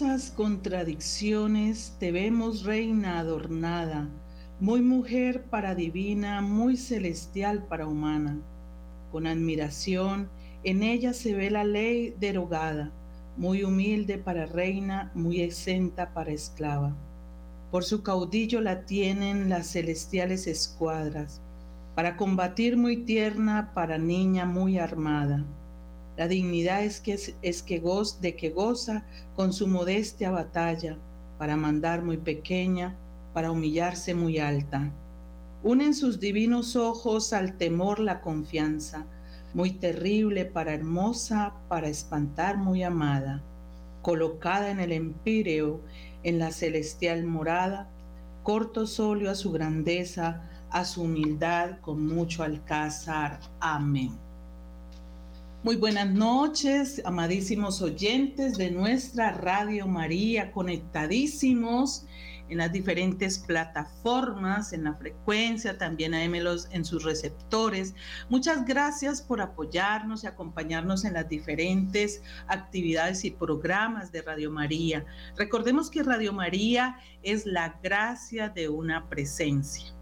Hermosas contradicciones te vemos reina adornada, muy mujer para divina, muy celestial para humana. Con admiración en ella se ve la ley derogada, muy humilde para reina, muy exenta para esclava. Por su caudillo la tienen las celestiales escuadras, para combatir muy tierna, para niña muy armada. La dignidad es que, es que de que goza con su modestia batalla, para mandar muy pequeña, para humillarse muy alta. Unen sus divinos ojos al temor la confianza, muy terrible para hermosa, para espantar muy amada, colocada en el empíreo, en la celestial morada, corto solio a su grandeza, a su humildad con mucho alcázar. Amén. Muy buenas noches, amadísimos oyentes de nuestra Radio María, conectadísimos en las diferentes plataformas, en la frecuencia, también AMLOS en sus receptores. Muchas gracias por apoyarnos y acompañarnos en las diferentes actividades y programas de Radio María. Recordemos que Radio María es la gracia de una presencia.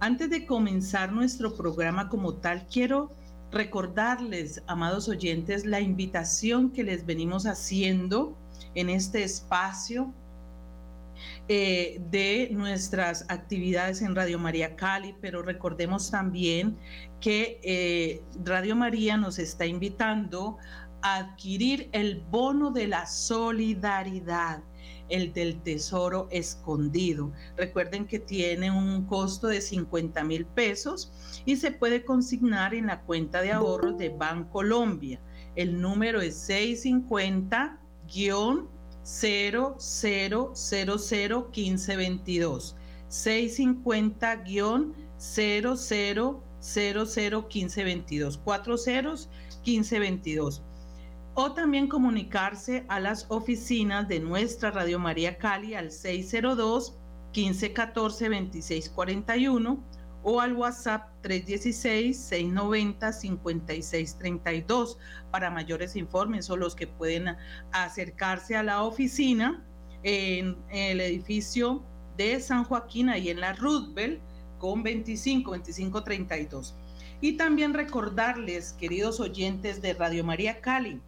Antes de comenzar nuestro programa como tal, quiero recordarles, amados oyentes, la invitación que les venimos haciendo en este espacio eh, de nuestras actividades en Radio María Cali, pero recordemos también que eh, Radio María nos está invitando a adquirir el bono de la solidaridad el del tesoro escondido. Recuerden que tiene un costo de 50 mil pesos y se puede consignar en la cuenta de ahorros de Bancolombia. El número es 650 00001522 650 00001522 cuatro ceros 1522 o también comunicarse a las oficinas de nuestra Radio María Cali al 602 1514 2641 o al WhatsApp 316-690-5632 para mayores informes o los que pueden acercarse a la oficina en el edificio de San Joaquín, ahí en la Roosevelt, con 25 2532. Y también recordarles, queridos oyentes de Radio María Cali,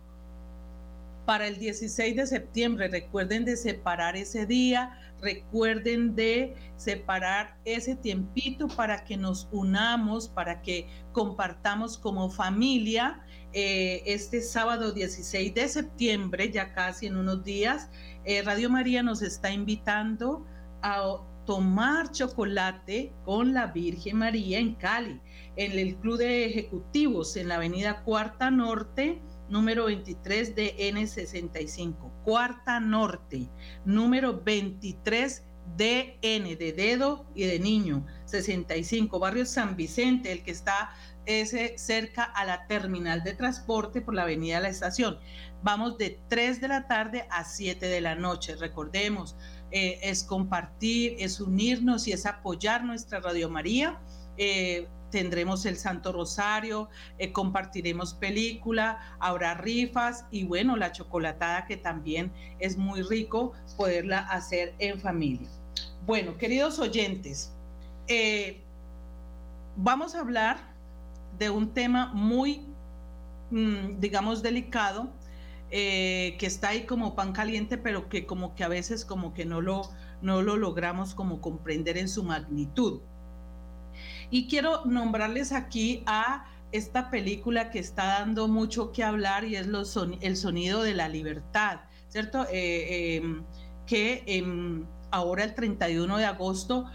para el 16 de septiembre. Recuerden de separar ese día, recuerden de separar ese tiempito para que nos unamos, para que compartamos como familia eh, este sábado 16 de septiembre, ya casi en unos días. Eh, Radio María nos está invitando a tomar chocolate con la Virgen María en Cali, en el Club de Ejecutivos, en la Avenida Cuarta Norte número 23 de N65, Cuarta Norte, número 23 DN de dedo y de niño, 65, barrio San Vicente, el que está ese cerca a la terminal de transporte por la avenida de la estación. Vamos de 3 de la tarde a 7 de la noche. Recordemos, eh, es compartir, es unirnos y es apoyar nuestra Radio María. Eh, tendremos el Santo Rosario, eh, compartiremos película, habrá rifas y bueno, la chocolatada que también es muy rico poderla hacer en familia. Bueno, queridos oyentes, eh, vamos a hablar de un tema muy, mm, digamos, delicado, eh, que está ahí como pan caliente, pero que como que a veces como que no lo, no lo logramos como comprender en su magnitud. Y quiero nombrarles aquí a esta película que está dando mucho que hablar y es el sonido de la libertad, ¿cierto? Eh, em, que em, ahora el 31 de agosto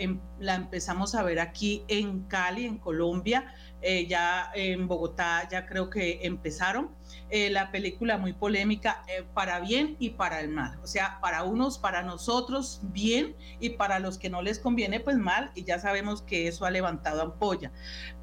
em, la, empezamos a ver aquí en Cali, en Colombia, eh, ya en Bogotá ya creo que empezaron. Eh, la película muy polémica eh, para bien y para el mal. O sea, para unos, para nosotros bien y para los que no les conviene pues mal y ya sabemos que eso ha levantado ampolla.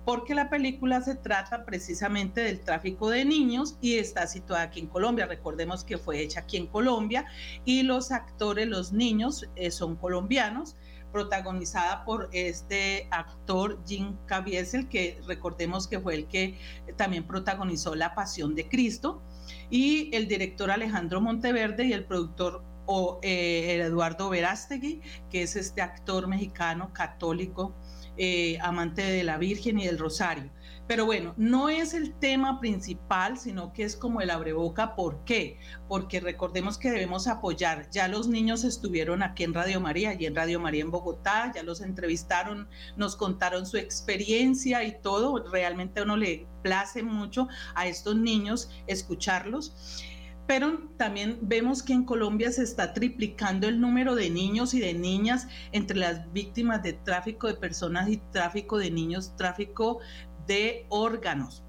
Porque la película se trata precisamente del tráfico de niños y está situada aquí en Colombia. Recordemos que fue hecha aquí en Colombia y los actores, los niños son colombianos protagonizada por este actor Jim Caviezel, que recordemos que fue el que también protagonizó La Pasión de Cristo, y el director Alejandro Monteverde y el productor o, eh, Eduardo Verástegui, que es este actor mexicano católico, eh, amante de la Virgen y del Rosario. Pero bueno, no es el tema principal, sino que es como el abreboca. ¿Por qué? Porque recordemos que debemos apoyar. Ya los niños estuvieron aquí en Radio María, y en Radio María en Bogotá, ya los entrevistaron, nos contaron su experiencia y todo. Realmente a uno le place mucho a estos niños escucharlos pero también vemos que en Colombia se está triplicando el número de niños y de niñas entre las víctimas de tráfico de personas y tráfico de niños, tráfico de órganos.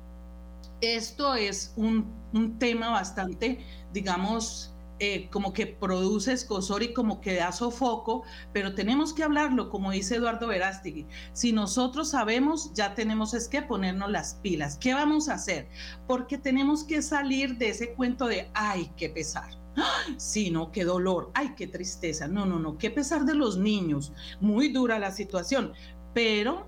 Esto es un, tema bastante, digamos, eh, como que produce escosor y como que da sofoco, pero tenemos que hablarlo, como dice Eduardo Verástegui. Si nosotros sabemos, ya tenemos es que ponernos las pilas. ¿Qué vamos a hacer? Porque tenemos que salir de ese cuento de, ay, qué pesar. Sí, no, qué dolor, ay, qué tristeza. No, no, no, qué pesar de los niños. Muy dura la situación, pero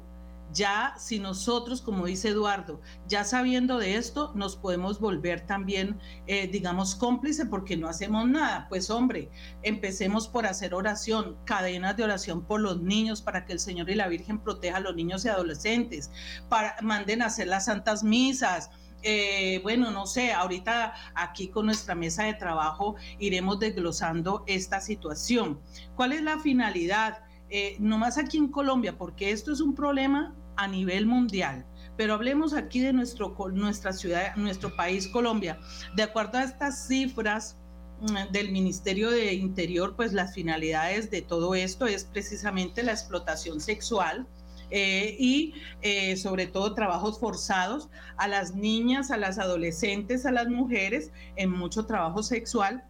ya si nosotros, como dice Eduardo, ya sabiendo de esto, nos podemos volver también, eh, digamos, cómplice porque no hacemos nada. Pues hombre, empecemos por hacer oración, cadenas de oración por los niños para que el Señor y la Virgen proteja a los niños y adolescentes, para, manden a hacer las santas misas. Eh, bueno, no sé, ahorita aquí con nuestra mesa de trabajo iremos desglosando esta situación. ¿Cuál es la finalidad? Eh, no más aquí en Colombia, porque esto es un problema a nivel mundial. Pero hablemos aquí de nuestro, nuestra ciudad, nuestro país, Colombia. De acuerdo a estas cifras mm, del Ministerio de Interior, pues las finalidades de todo esto es precisamente la explotación sexual, eh, y eh, sobre todo trabajos forzados a las niñas, a las adolescentes, a las mujeres en mucho trabajo sexual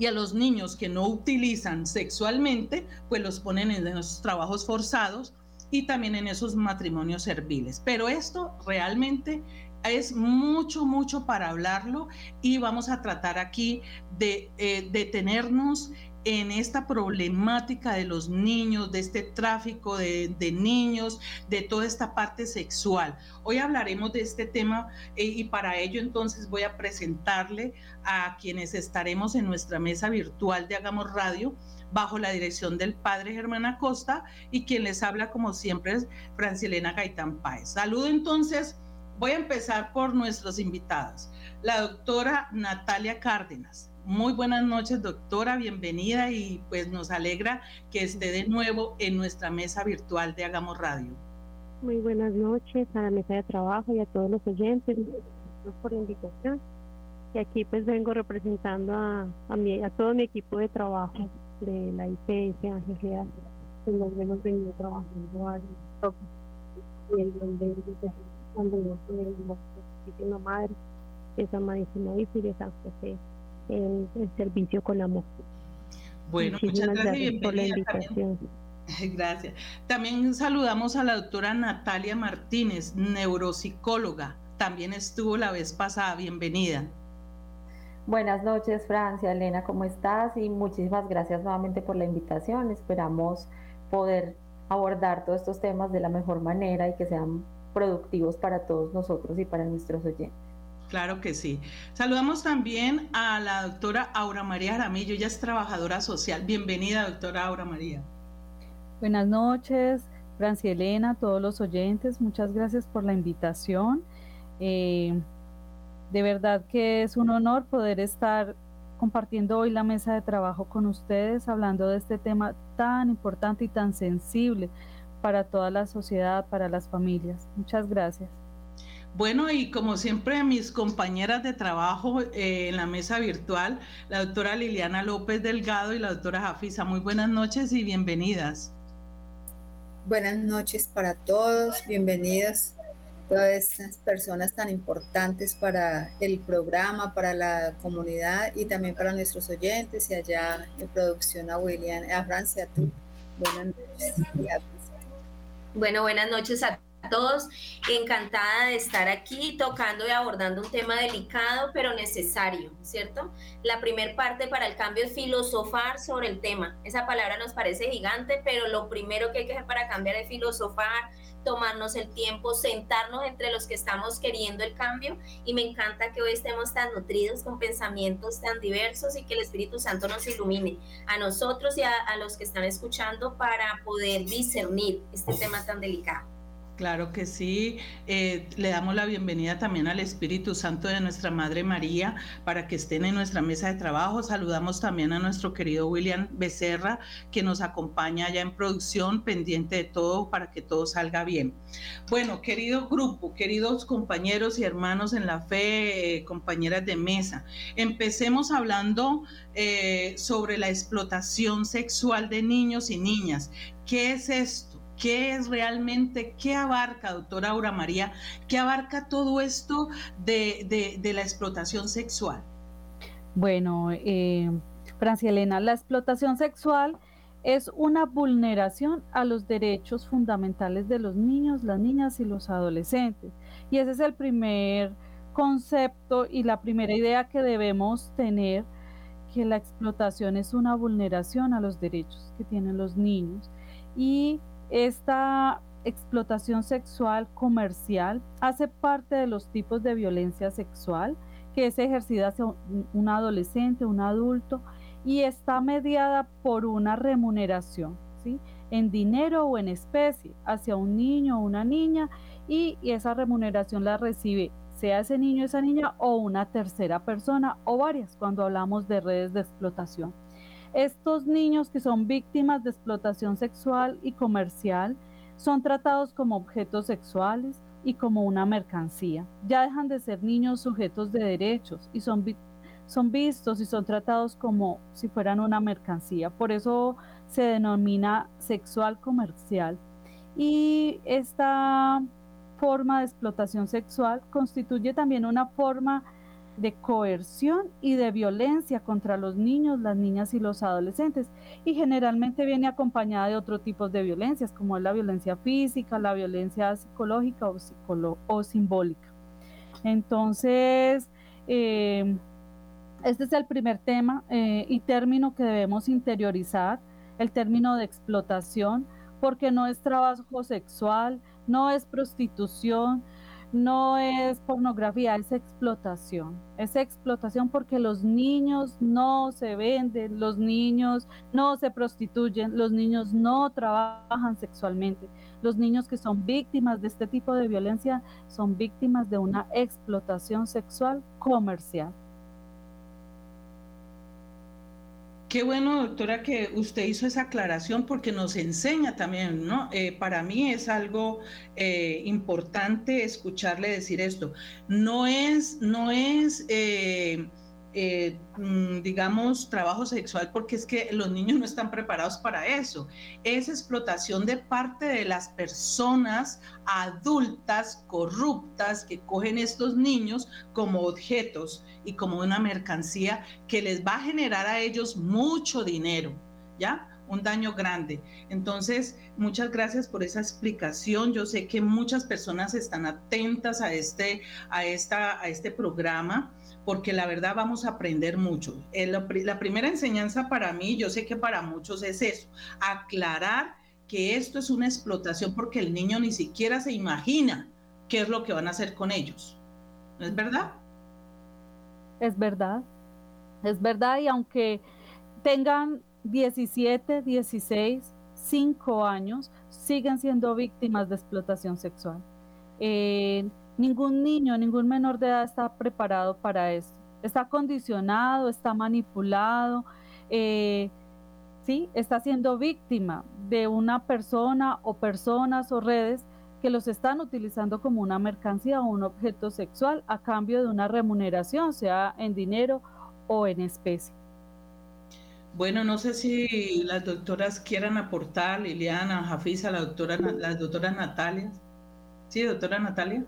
y a los niños que no utilizan sexualmente, pues los ponen en esos trabajos forzados y también en esos matrimonios serviles. Pero esto realmente es mucho, mucho para hablarlo y vamos a tratar aquí de eh, detenernos en esta problemática de los niños, de este tráfico de, niños, de toda esta parte sexual. Hoy hablaremos de este tema eh, y para ello entonces voy a presentarle a quienes estaremos en nuestra mesa virtual de Hagamos Radio bajo la dirección del padre Germán Acosta y quien les habla como siempre es Francilena Gaitán Páez. Saludo entonces, voy a empezar por nuestros invitados. La doctora Natalia Cárdenas. Muy buenas noches, doctora, bienvenida y pues nos alegra que esté de nuevo en nuestra mesa virtual de Hagamos Radio. Muy buenas noches a la mesa de trabajo y a todos los oyentes. Por la invitación. Y aquí pues vengo representando a, mi, a todo mi equipo de trabajo de la IPS Ángel pues nos hemos venido trabajando a y el donde cuando yo la madre de San Marísimo y de San José el servicio con amor. Bueno, muchas gracias, por la invitación. Gracias. También saludamos a la doctora Natalia Martínez, neuropsicóloga. También estuvo la vez pasada. Bienvenida. Buenas noches, Francia, Elena, ¿cómo estás? Y muchísimas gracias nuevamente por la invitación. Esperamos poder abordar todos estos temas de la mejor manera y que sean productivos para todos nosotros y para nuestros oyentes. Claro que sí. Saludamos también a la doctora Aura María Jaramillo, ella es trabajadora social. Bienvenida, doctora Aura María. Buenas noches, Francia Elena, todos los oyentes, muchas gracias por la invitación. Eh, de verdad que es un honor poder estar compartiendo hoy la mesa de trabajo con ustedes, hablando de este tema tan importante y tan sensible para toda la sociedad, para las familias. Muchas gracias. Bueno, y como siempre, mis compañeras de trabajo eh, en la mesa virtual, la doctora Liliana López Delgado y la doctora Jafisa, muy buenas noches y bienvenidas. Buenas noches para todos, bienvenidas todas estas personas tan importantes para el programa, para la comunidad y también para nuestros oyentes y allá en producción a William, a Francia, tú. Buenas noches. Bueno, buenas noches a todos. Encantada de estar aquí tocando y abordando un tema delicado pero necesario, ¿cierto? La primera parte para el cambio es filosofar sobre el tema. Esa palabra nos parece gigante, pero lo primero que hay que hacer para cambiar es filosofar, tomarnos el tiempo, sentarnos entre los que estamos queriendo el cambio y me encanta que hoy estemos tan nutridos con pensamientos tan diversos y que el Espíritu Santo nos ilumine a nosotros y a, a los que están escuchando para poder discernir este tema tan delicado. Claro que sí. Eh, le damos la bienvenida también al Espíritu Santo de nuestra Madre María para que estén en nuestra mesa de trabajo. Saludamos también a nuestro querido William Becerra, que nos acompaña allá en producción, pendiente de todo para que todo salga bien. Bueno, querido grupo, queridos compañeros y hermanos en la fe, eh, compañeras de mesa, empecemos hablando eh, sobre la explotación sexual de niños y niñas. ¿Qué es esto? ¿Qué es realmente, qué abarca, doctora Aura María, qué abarca todo esto de, la explotación sexual? Bueno, eh, Francia Elena, la explotación sexual es una vulneración a los derechos fundamentales de los niños, las niñas y los adolescentes. Y ese es el primer concepto y la primera idea que debemos tener, que la explotación es una vulneración a los derechos que tienen los niños. Y esta explotación sexual comercial hace parte de los tipos de violencia sexual que es ejercida hacia un adolescente, un adulto, y está mediada por una remuneración, ¿sí? en dinero o en especie, hacia un niño o una niña, y, esa remuneración la recibe sea ese niño o esa niña o una tercera persona o varias cuando hablamos de redes de explotación. Estos niños que son víctimas de explotación sexual y comercial son tratados como objetos sexuales y como una mercancía. Ya dejan de ser niños sujetos de derechos y son, son vistos y son tratados como si fueran una mercancía. Por eso se denomina sexual comercial. Y esta forma de explotación sexual constituye también una forma de coerción y de violencia contra los niños, las niñas y los adolescentes. Y generalmente viene acompañada de otro tipo de violencias, como es la violencia física, la violencia psicológica o, simbólica. Entonces, eh, este es el primer tema eh, y término que debemos interiorizar, el término de explotación, porque no es trabajo sexual, no es prostitución, no es pornografía, es explotación. Es explotación porque los niños no se venden, los niños no se prostituyen, los niños no trabajan sexualmente. Los niños que son víctimas de este tipo de violencia son víctimas de una explotación sexual comercial. Qué bueno, doctora, que usted hizo esa aclaración porque nos enseña también, ¿no? Eh, para mí es algo eh, importante escucharle decir esto. No es, no es eh, eh, mm, digamos, trabajo sexual porque es que los niños no están preparados para eso. Es explotación de parte de las personas adultas corruptas que cogen estos niños como objetos y como una mercancía que les va a generar a ellos mucho dinero, ¿ya? un daño grande. Entonces, muchas gracias por esa explicación. Yo sé que muchas personas están atentas a este, a esta, a este programa porque la verdad vamos a aprender mucho. Eh, la primera enseñanza para mí, yo sé que para muchos es eso, aclarar que esto es una explotación porque el niño ni siquiera se imagina qué es lo que van a hacer con ellos. ¿No es verdad? Es verdad, es verdad y aunque tengan 17, 16, 5 años, siguen siendo víctimas de explotación sexual. Eh, Ningún niño, ningún menor de edad está preparado para esto. Está condicionado, está manipulado, eh, ¿sí? está siendo víctima de una persona o personas o redes que los están utilizando como una mercancía o un objeto sexual a cambio de una remuneración, sea en dinero o en especie. Bueno, no sé si las doctoras quieran aportar, Liliana, Jafisa, la doctora, la doctora Natalia. Sí, doctora Natalia.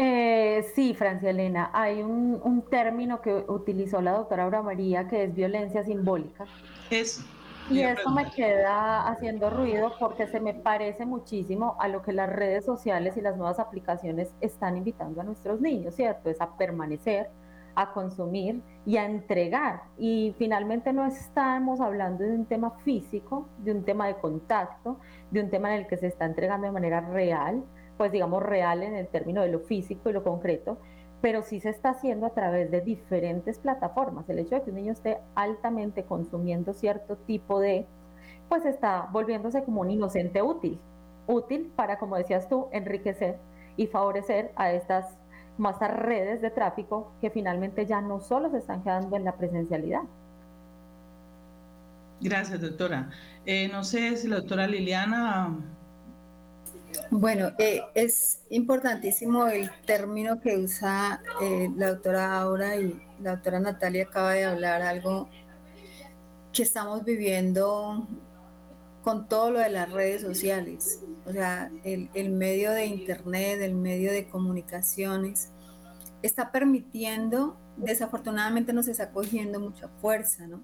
Eh, sí, Francia Elena, hay un, término que utilizó la doctora Aura María que es violencia simbólica. Es. Y esto me queda haciendo ruido porque se me parece muchísimo a lo que las redes sociales y las nuevas aplicaciones están invitando a nuestros niños, ¿cierto? Es a permanecer, a consumir y a entregar. Y finalmente no estamos hablando de un tema físico, de un tema de contacto, de un tema en el que se está entregando de manera real, pues digamos real en el término de lo físico y lo concreto, pero sí se está haciendo a través de diferentes plataformas. El hecho de que un niño esté altamente consumiendo cierto tipo de, pues está volviéndose como un inocente útil, útil para, como decías tú, enriquecer y favorecer a estas, más redes de tráfico que finalmente ya no solo se están quedando en la presencialidad. Gracias, doctora. Eh, no sé si la doctora Liliana bueno, eh, es importantísimo el término que usa eh, la doctora Aura y la doctora Natalia acaba de hablar, algo que estamos viviendo con todo lo de las redes sociales, o sea, el, el medio de Internet, el medio de comunicaciones, está permitiendo, desafortunadamente nos está cogiendo mucha fuerza, ¿no?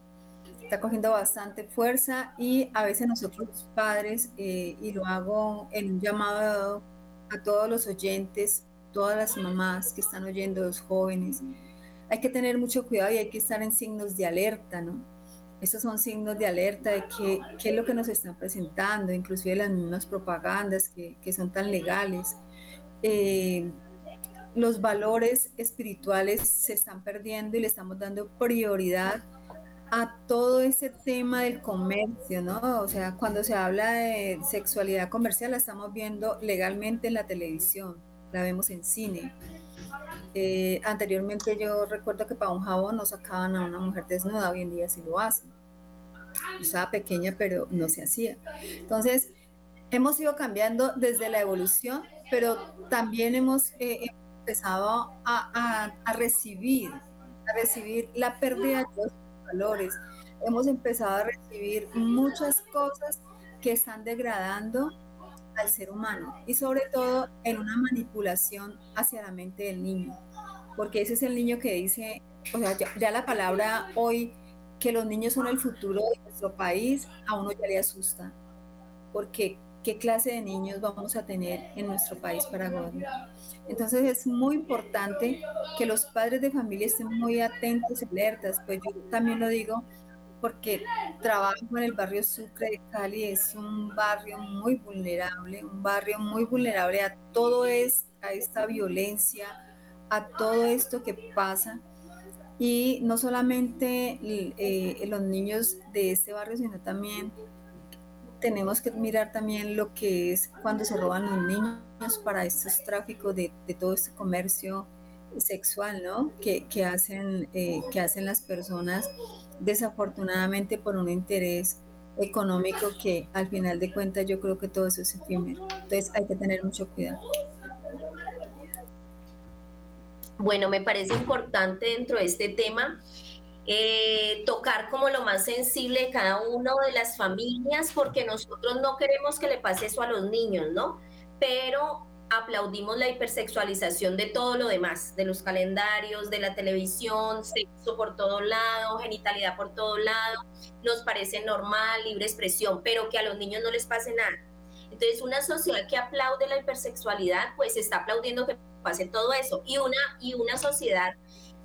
Está cogiendo bastante fuerza y a veces nosotros padres, eh, y lo hago en un llamado a todos los oyentes, todas las mamás que están oyendo, los jóvenes, hay que tener mucho cuidado y hay que estar en signos de alerta, ¿no? Estos son signos de alerta de qué, qué es lo que nos están presentando, inclusive las mismas propagandas que, que son tan legales. Eh, los valores espirituales se están perdiendo y le estamos dando prioridad a todo ese tema del comercio, ¿no? O sea, cuando se habla de sexualidad comercial, la estamos viendo legalmente en la televisión, la vemos en cine. Eh, anteriormente yo recuerdo que para un jabón no sacaban a una mujer desnuda, hoy en día sí lo hacen. Estaba pequeña, pero no se hacía. Entonces, hemos ido cambiando desde la evolución, pero también hemos eh, empezado a, a, recibir, a recibir la pérdida de valores. Hemos empezado a recibir muchas cosas que están degradando al ser humano y sobre todo en una manipulación hacia la mente del niño, porque ese es el niño que dice, o sea, ya, la palabra hoy que los niños son el futuro de nuestro país, a uno ya le asusta, porque qué clase de niños vamos a tener en nuestro país para gobernar. Entonces es muy importante que los padres de familia estén muy atentos alertas, pues yo también lo digo porque trabajo en el barrio Sucre de Cali, es un barrio muy vulnerable, un barrio muy vulnerable a todo es, a esta violencia, a todo esto que pasa. Y no solamente eh, los niños de este barrio, sino también tenemos que mirar también lo que es cuando se roban los niños para estos tráficos de, todo este comercio sexual, ¿no? Que, hacen, eh, que hacen las personas desafortunadamente por un interés económico que al final de cuentas yo creo que todo eso es efímero. Entonces hay que tener mucho cuidado. Bueno, me parece importante dentro de este tema eh, tocar como lo más sensible de cada una de las familias, porque nosotros no queremos que le pase eso a los niños, ¿no? Pero aplaudimos la hipersexualización de todo lo demás, de los calendarios, de la televisión, sexo por todo lado, genitalidad por todo lado, nos parece normal, libre expresión, pero que a los niños no les pase nada. Entonces, una sociedad que aplaude la hipersexualidad, pues está aplaudiendo que pase todo eso. Y una, y una sociedad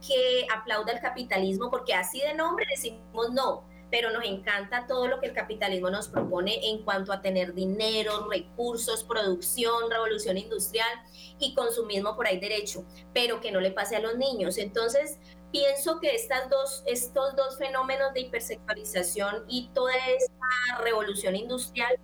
que aplauda el capitalismo, porque así de nombre decimos no, pero nos encanta todo lo que el capitalismo nos propone en cuanto a tener dinero, recursos, producción, revolución industrial y consumismo por ahí derecho, pero que no le pase a los niños. Entonces, pienso que estas dos, estos dos fenómenos de hipersexualización y toda esta revolución industrial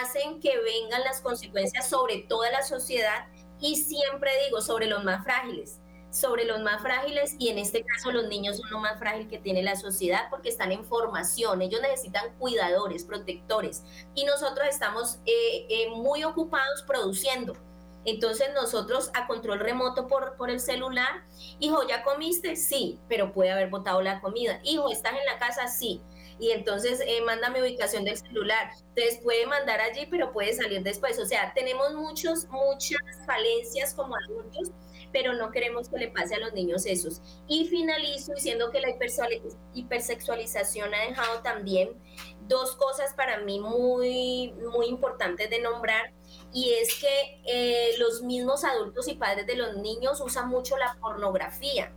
hacen que vengan las consecuencias sobre toda la sociedad y siempre digo sobre los más frágiles sobre los más frágiles y en este caso los niños son lo más frágil que tiene la sociedad porque están en formación, ellos necesitan cuidadores, protectores y nosotros estamos eh, eh, muy ocupados produciendo. Entonces nosotros a control remoto por, por el celular, hijo, ¿ya comiste? Sí, pero puede haber botado la comida. Hijo, ¿estás en la casa? Sí. Y entonces eh, ubicación del celular. Entonces puede mandar allí, pero puede salir después. O sea, tenemos muchos, muchas falencias como adultos pero no queremos que le pase a los niños esos. Y finalizo diciendo que la hipersexualización ha dejado también dos cosas para mí muy, muy importantes de nombrar y es que eh, los mismos adultos y padres de los niños usan mucho la pornografía,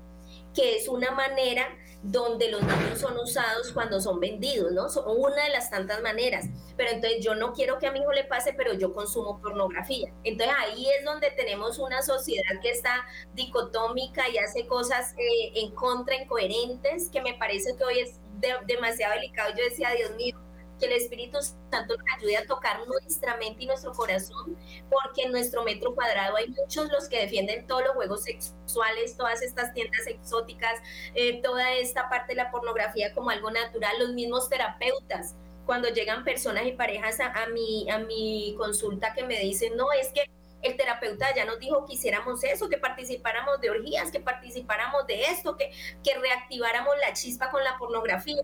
que es una manera donde los niños son usados cuando son vendidos, ¿no? Son una de las tantas maneras. Pero entonces yo no quiero que a mi hijo le pase, pero yo consumo pornografía. Entonces ahí es donde tenemos una sociedad que está dicotómica y hace cosas eh, en contra, incoherentes, que me parece que hoy es demasiado delicado. Yo decía, Dios mío, que el Espíritu Santo nos ayude a tocar nuestra mente y nuestro corazón, porque en nuestro metro cuadrado hay muchos los que defienden todos los juegos sexuales, todas estas tiendas exóticas, eh, toda esta parte de la pornografía como algo natural, los mismos terapeutas. Cuando llegan personas y parejas a, a, mi, a mi consulta que me dicen, no, es que el terapeuta ya nos dijo que hiciéramos eso, que participáramos de orgías, que participáramos de esto, que, que reactiváramos la chispa con la pornografía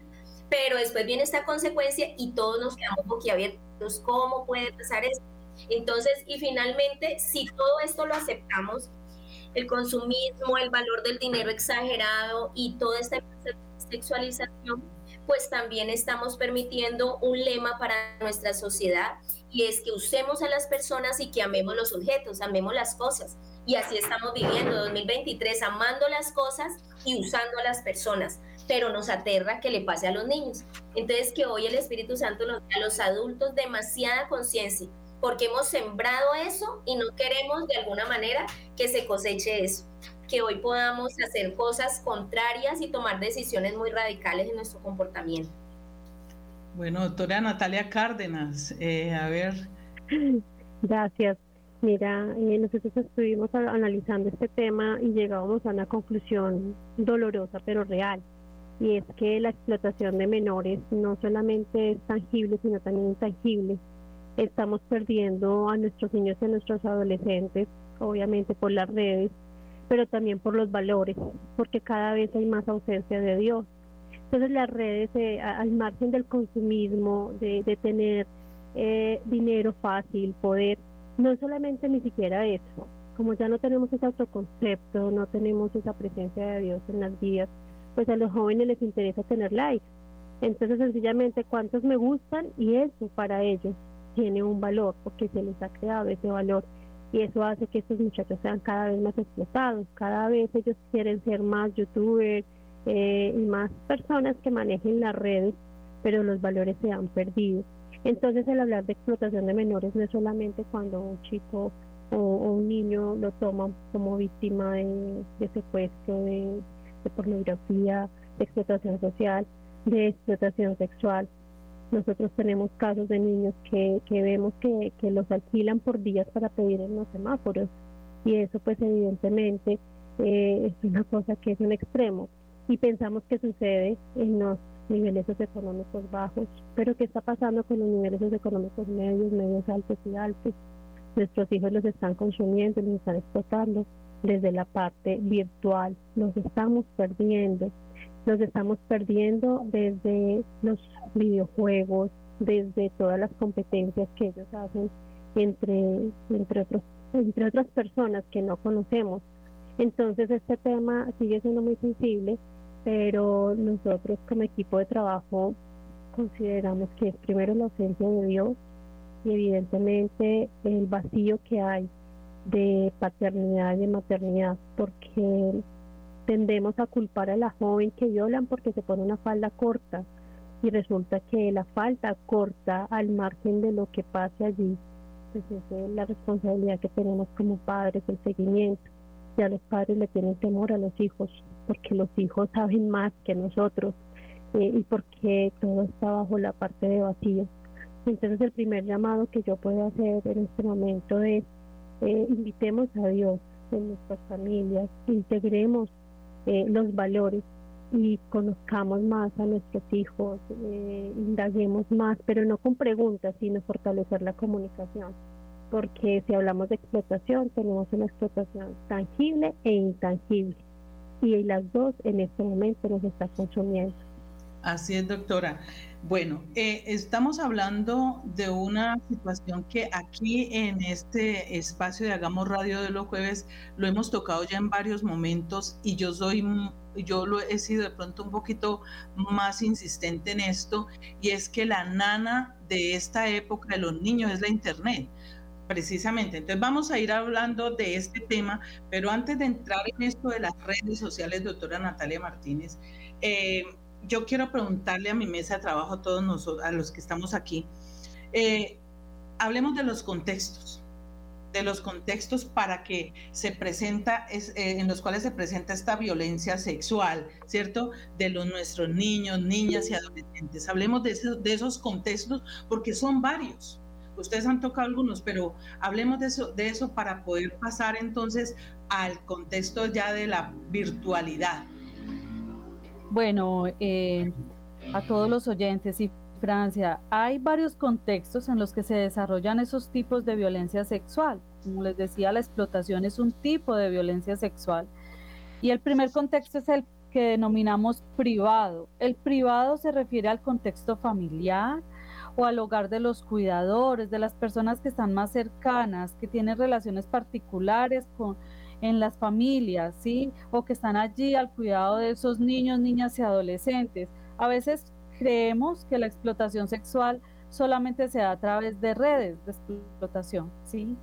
pero después viene esta consecuencia y todos nos quedamos boquiabiertos. ¿Cómo puede pasar esto? Entonces, y finalmente, si todo esto lo aceptamos, el consumismo, el valor del dinero exagerado y toda esta sexualización, pues también estamos permitiendo un lema para nuestra sociedad y es que usemos a las personas y que amemos los objetos, amemos las cosas. Y así estamos viviendo 2023, amando las cosas y usando a las personas pero nos aterra que le pase a los niños. Entonces, que hoy el Espíritu Santo nos da a los adultos demasiada conciencia, porque hemos sembrado eso y no queremos de alguna manera que se coseche eso. Que hoy podamos hacer cosas contrarias y tomar decisiones muy radicales en nuestro comportamiento. Bueno, doctora Natalia Cárdenas, eh, a ver. Gracias. Mira, eh, nosotros estuvimos analizando este tema y llegábamos a una conclusión dolorosa pero real y es que la explotación de menores no solamente es tangible, sino también intangible. Estamos perdiendo a nuestros niños y a nuestros adolescentes, obviamente por las redes, pero también por los valores, porque cada vez hay más ausencia de Dios. Entonces las redes, eh, al margen del consumismo, de, de tener eh, dinero fácil, poder, no solamente ni siquiera eso, como ya no tenemos ese autoconcepto, no tenemos esa presencia de Dios en las vidas, pues a los jóvenes les interesa tener likes. Entonces sencillamente cuántos me gustan y eso para ellos tiene un valor porque se les ha creado ese valor y eso hace que estos muchachos sean cada vez más explotados, cada vez ellos quieren ser más youtubers eh, y más personas que manejen las redes, pero los valores se han perdido. Entonces el hablar de explotación de menores no es solamente cuando un chico o, un niño lo toma como víctima de, de secuestro, de, de pornografía, de explotación social, de explotación sexual. Nosotros tenemos casos de niños que, que vemos que, que los alquilan por días para pedir en los semáforos y eso pues evidentemente eh, es una cosa que es un extremo y pensamos que sucede en los niveles socioeconómicos bajos, pero ¿qué está pasando con los niveles socioeconómicos medios, medios altos y altos? Nuestros hijos los están consumiendo, los están explotando desde la parte virtual. Nos estamos perdiendo, nos estamos perdiendo desde los videojuegos, desde todas las competencias que ellos hacen entre, entre, otros, entre otras personas que no conocemos. Entonces este tema sigue siendo muy sensible, pero nosotros como equipo de trabajo consideramos que es primero la ausencia de Dios y evidentemente el vacío que hay de paternidad y de maternidad, porque tendemos a culpar a la joven que violan porque se pone una falda corta y resulta que la falda corta al margen de lo que pase allí, pues es la responsabilidad que tenemos como padres, el seguimiento. Ya los padres le tienen temor a los hijos, porque los hijos saben más que nosotros eh, y porque todo está bajo la parte de vacío. Entonces el primer llamado que yo puedo hacer en este momento es eh, invitemos a Dios en nuestras familias, integremos eh, los valores y conozcamos más a nuestros hijos, eh, indaguemos más, pero no con preguntas, sino fortalecer la comunicación. Porque si hablamos de explotación, tenemos una explotación tangible e intangible. Y las dos en este momento nos están consumiendo. Así es, doctora. Bueno, eh, estamos hablando de una situación que aquí en este espacio de Hagamos Radio de los jueves lo hemos tocado ya en varios momentos y yo soy, yo lo he sido de pronto un poquito más insistente en esto y es que la nana de esta época de los niños es la internet. Precisamente, entonces vamos a ir hablando de este tema, pero antes de entrar en esto de las redes sociales, doctora Natalia Martínez, eh, yo quiero preguntarle a mi mesa de trabajo, a todos a los que estamos aquí, eh, hablemos de los contextos, de los contextos para que se presenta, es, eh, en los cuales se presenta esta violencia sexual, ¿cierto? De los nuestros niños, niñas y adolescentes. Hablemos de, esos contextos porque son varios. Ustedes han tocado algunos, pero hablemos de eso para poder pasar entonces al contexto ya de la virtualidad. Bueno, eh, a todos los oyentes y Francia, hay varios contextos en los que se desarrollan esos tipos de violencia sexual. Como les decía, la explotación es un tipo de violencia sexual. Y el primer contexto es el que denominamos privado. El privado se refiere al contexto familiar o al hogar de los cuidadores, de las personas que están más cercanas, que tienen relaciones particulares con, en las familias, ¿sí? O que están allí al cuidado de esos niños, niñas y adolescentes. A veces creemos que la explotación sexual solamente se da a través de redes de explotación, ¿sí?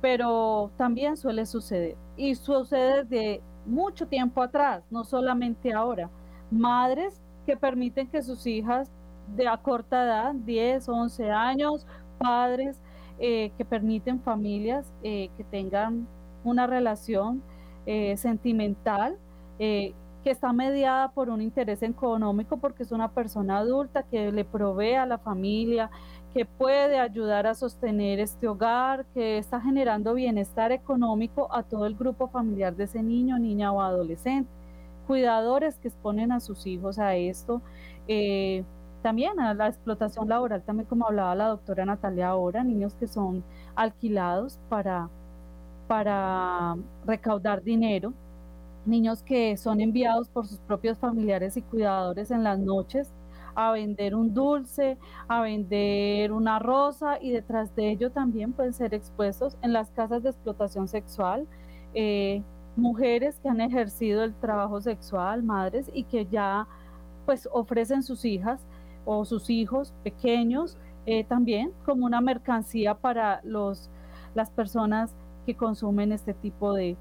Pero también suele suceder y sucede desde mucho tiempo atrás, no solamente ahora. Madres que permiten que sus hijas de a corta edad, 10, 11 años, padres eh, que permiten familias eh, que tengan una relación eh, sentimental eh, que está mediada por un interés económico porque es una persona adulta que le provee a la familia, que puede ayudar a sostener este hogar, que está generando bienestar económico a todo el grupo familiar de ese niño, niña o adolescente. Cuidadores que exponen a sus hijos a esto. Eh, también a la explotación laboral, también como hablaba la doctora Natalia ahora, niños que son alquilados para para recaudar dinero, niños que son enviados por sus propios familiares y cuidadores en las noches a vender un dulce, a vender una rosa y detrás de ello también pueden ser expuestos en las casas de explotación sexual, eh, mujeres que han ejercido el trabajo sexual, madres y que ya pues ofrecen sus hijas o sus hijos pequeños eh, también como una mercancía para los, las personas consumen este tipo de,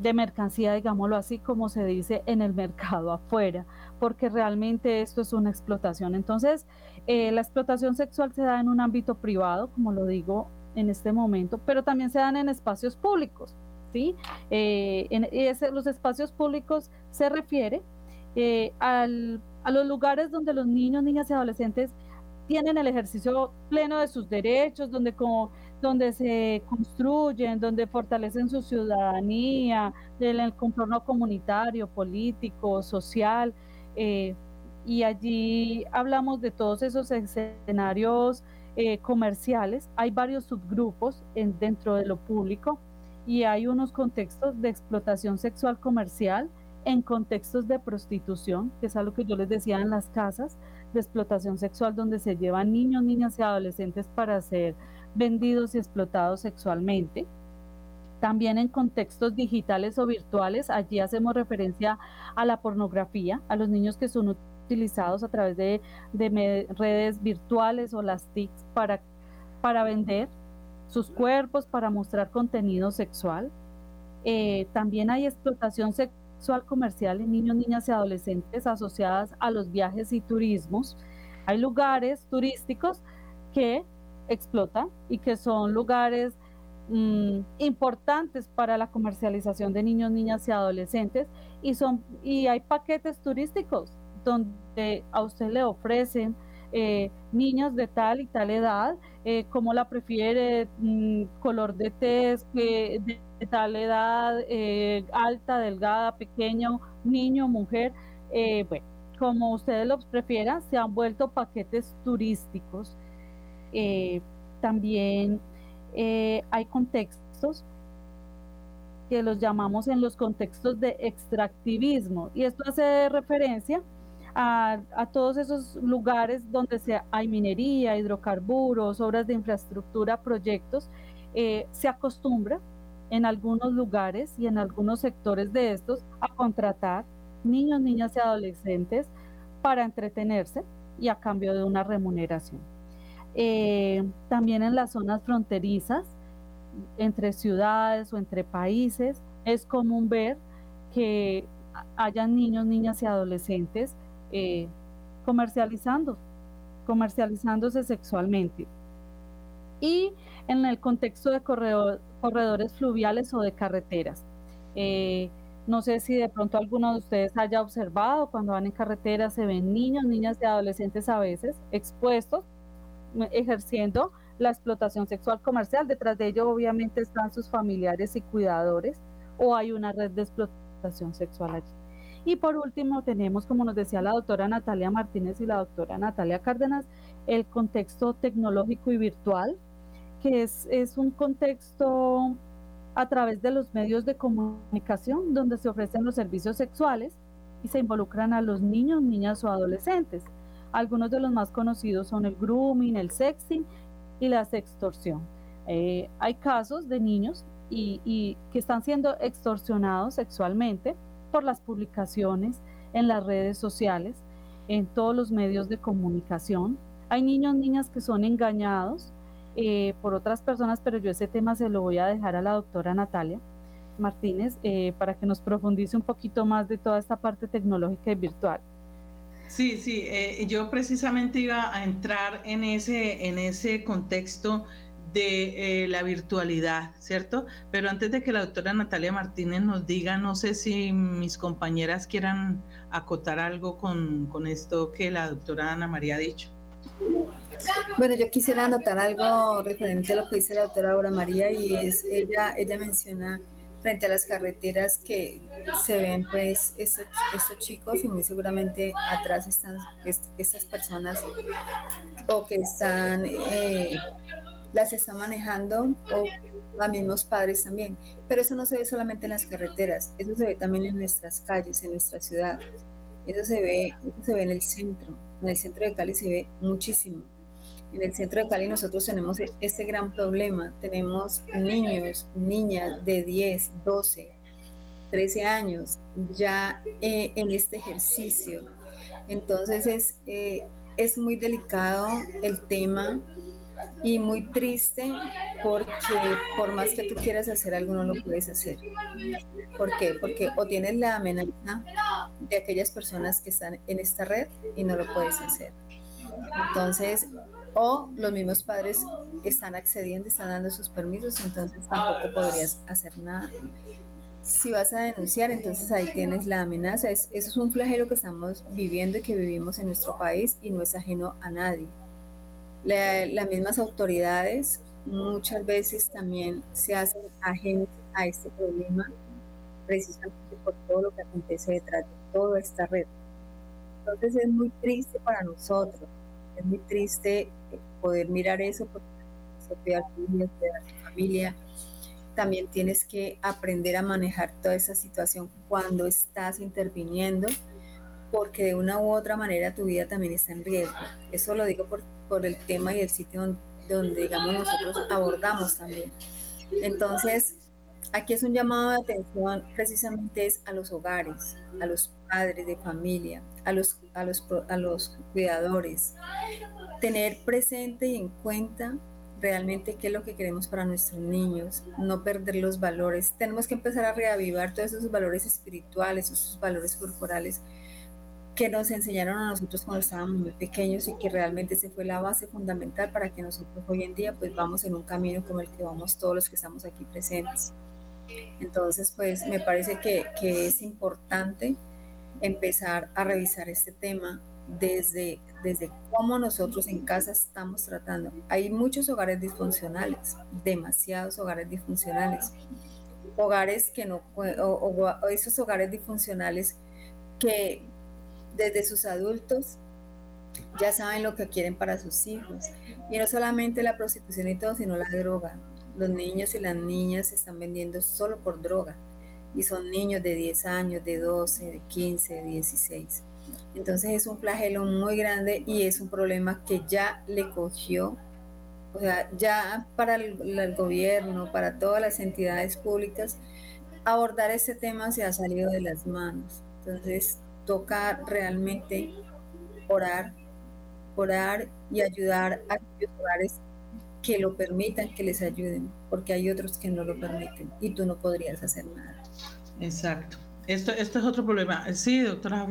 de mercancía, digámoslo así, como se dice en el mercado afuera, porque realmente esto es una explotación. Entonces, eh, la explotación sexual se da en un ámbito privado, como lo digo en este momento, pero también se dan en espacios públicos, ¿sí? Eh, en los espacios públicos se refiere eh, al, a los lugares donde los niños, niñas y adolescentes tienen el ejercicio pleno de sus derechos, donde como donde se construyen, donde fortalecen su ciudadanía, en el contorno comunitario, político, social. Eh, y allí hablamos de todos esos escenarios eh, comerciales. Hay varios subgrupos en, dentro de lo público y hay unos contextos de explotación sexual comercial en contextos de prostitución, que es algo que yo les decía en las casas de explotación sexual, donde se llevan niños, niñas y adolescentes para ser vendidos y explotados sexualmente. También en contextos digitales o virtuales, allí hacemos referencia a la pornografía, a los niños que son utilizados a través de, redes virtuales o las TICs para, para vender sus cuerpos, para mostrar contenido sexual. Eh, también hay explotación sexual comercial en niños, niñas y adolescentes asociadas a los viajes y turismos. Hay lugares turísticos que explota y que son lugares mm, importantes para la comercialización de niños, niñas y adolescentes y son y hay paquetes turísticos donde a usted le ofrecen eh, niños de tal y tal edad, eh, como la prefiere, mm, color de test, de, tal edad, eh, alta, delgada, pequeño, niño, mujer, bueno, como ustedes los prefieran, se han vuelto paquetes turísticos eh, también eh, hay contextos que los llamamos en los contextos de extractivismo y esto hace referencia a, todos esos lugares donde se, hay minería, hidrocarburos, obras de infraestructura, proyectos, eh, se acostumbra en algunos lugares y en algunos sectores de estos a contratar niños, niñas y adolescentes para entretenerse y a cambio de una remuneración. Eh, también en las zonas fronterizas, entre ciudades o entre países, es común ver que hayan niños, niñas y adolescentes eh, comercializando, comercializándose sexualmente. Y en el contexto de corredores fluviales o de carreteras. Eh, no sé si de pronto alguno de ustedes haya observado cuando van en carretera se ven niños, niñas y adolescentes a veces expuestos, ejerciendo la explotación sexual comercial. Detrás de ello obviamente están sus familiares y cuidadores o hay una red de explotación sexual allí. Y por último tenemos, como nos decía la doctora Natalia Martínez y la doctora Natalia Cárdenas, el contexto tecnológico y virtual, que es, es un contexto a través de los medios de comunicación donde se ofrecen los servicios sexuales y se involucran a los niños, niñas o adolescentes. Algunos de los más conocidos son el grooming, el sexting y la sextorsión. Eh, hay casos de niños y, que están siendo extorsionados sexualmente por las publicaciones en las redes sociales, en todos los medios de comunicación. Hay niños, niñas que son engañados eh, por otras personas, pero yo ese tema se lo voy a dejar a la doctora Natalia Martínez eh, para que nos profundice un poquito más de toda esta parte tecnológica y virtual. Sí, sí, eh, yo precisamente iba a entrar en ese, en ese contexto de la virtualidad, ¿cierto? Pero antes de que la doctora Natalia Martínez nos diga, no sé si mis compañeras quieran acotar algo con, con esto que la doctora Ana María ha dicho. Bueno, yo quisiera anotar algo referente a lo que dice la doctora Aura María y es, ella, ella menciona frente a las carreteras que se ven pues estos, chicos y muy seguramente atrás están estas personas o que están, eh, las están manejando o los mismos padres también. Pero eso no se ve solamente en las carreteras, eso se ve también en nuestras calles, en nuestra ciudad. Eso se ve, eso se ve en el centro. En el centro de Cali se ve muchísimo en el centro de Cali nosotros tenemos este gran problema. Tenemos niños, niñas de 10, 12, 13 años ya eh, en este ejercicio. Entonces es, eh, es muy delicado el tema y muy triste porque por más que tú quieras hacer algo no lo puedes hacer. ¿Por qué? Porque o tienes la amenaza de aquellas personas que están en esta red y no lo puedes hacer. Entonces, o los mismos padres están accediendo, están dando sus permisos, entonces tampoco podrías hacer nada. Si vas a denunciar, entonces ahí tienes la amenaza. eso es un flagelo que estamos viviendo y que vivimos en nuestro país y no es ajeno a nadie. las mismas autoridades muchas veces también se hacen ajenos a este problema precisamente por todo lo que acontece detrás de toda esta red. Entonces es muy triste para nosotros, es muy triste poder mirar eso, porque cuidar tu familia. También tienes que aprender a manejar toda esa situación cuando estás interviniendo, porque de una u otra manera tu vida también está en riesgo. Eso lo digo por, por el tema y el sitio donde, donde, digamos, nosotros abordamos también. Entonces, aquí es un llamado de atención precisamente es a los hogares, a los padres de familia, a los, a los, a los cuidadores, tener presente y en cuenta realmente qué es lo que queremos para nuestros niños, no perder los valores. Tenemos que empezar a reavivar todos esos valores espirituales, esos valores corporales que nos enseñaron a nosotros cuando estábamos muy pequeños y que realmente se fue la base fundamental para que nosotros hoy en día pues vamos en un camino como el que vamos todos los que estamos aquí presentes. Entonces pues me parece que, que es importante empezar a revisar este tema desde, desde cómo nosotros en casa estamos tratando. Hay muchos hogares disfuncionales, demasiados hogares disfuncionales. Hogares que no, o, esos hogares disfuncionales que desde sus adultos ya saben lo que quieren para sus hijos. Y no solamente la prostitución y todo, sino la droga. Los niños y las niñas se están vendiendo solo por droga. Y son niños de 10 años, de 12, de 15, de 16. Entonces es un flagelo muy grande y es un problema que ya le cogió, o sea, ya para el, gobierno, para todas las entidades públicas, abordar este tema se ha salido de las manos. Entonces toca realmente orar, orar y ayudar a aquellos hogares que lo permitan, que les ayuden, porque hay otros que no lo permiten y tú no podrías hacer nada. Exacto. Esto, esto es otro problema. Sí, doctora.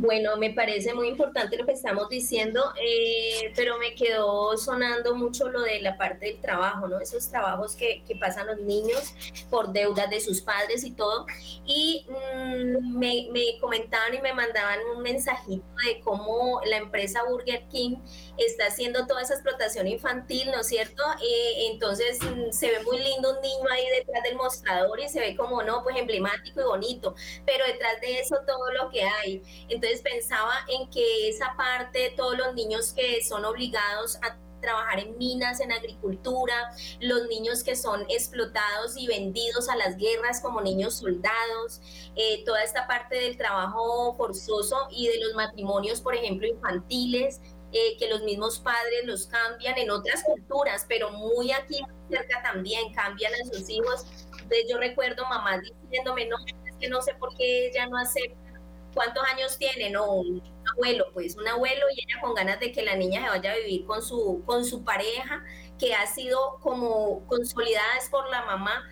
Bueno, me parece muy importante lo que estamos diciendo, eh, pero me quedó sonando mucho lo de la parte del trabajo, ¿no? Esos trabajos que, que pasan los niños por deudas de sus padres y todo. Y mm, me, me, comentaban y me mandaban un mensajito de cómo la empresa Burger King está haciendo toda esa explotación infantil, ¿no es cierto? Eh, entonces mm, se ve muy lindo un niño ahí detrás del mostrador y se ve como, no, pues emblemático y bonito, pero detrás de eso todo lo que hay. Entonces, pensaba en que esa parte, todos los niños que son obligados a trabajar en minas, en agricultura, los niños que son explotados y vendidos a las guerras como niños soldados, eh, toda esta parte del trabajo forzoso y de los matrimonios, por ejemplo, infantiles, eh, que los mismos padres los cambian en otras culturas, pero muy aquí cerca también cambian a sus hijos. Entonces yo recuerdo mamás diciéndome, no, es que no sé por qué ella no acepta ¿Cuántos años tiene? No, un abuelo, pues un abuelo y ella con ganas de que la niña se vaya a vivir con su, con su pareja, que ha sido como consolidada es por la mamá,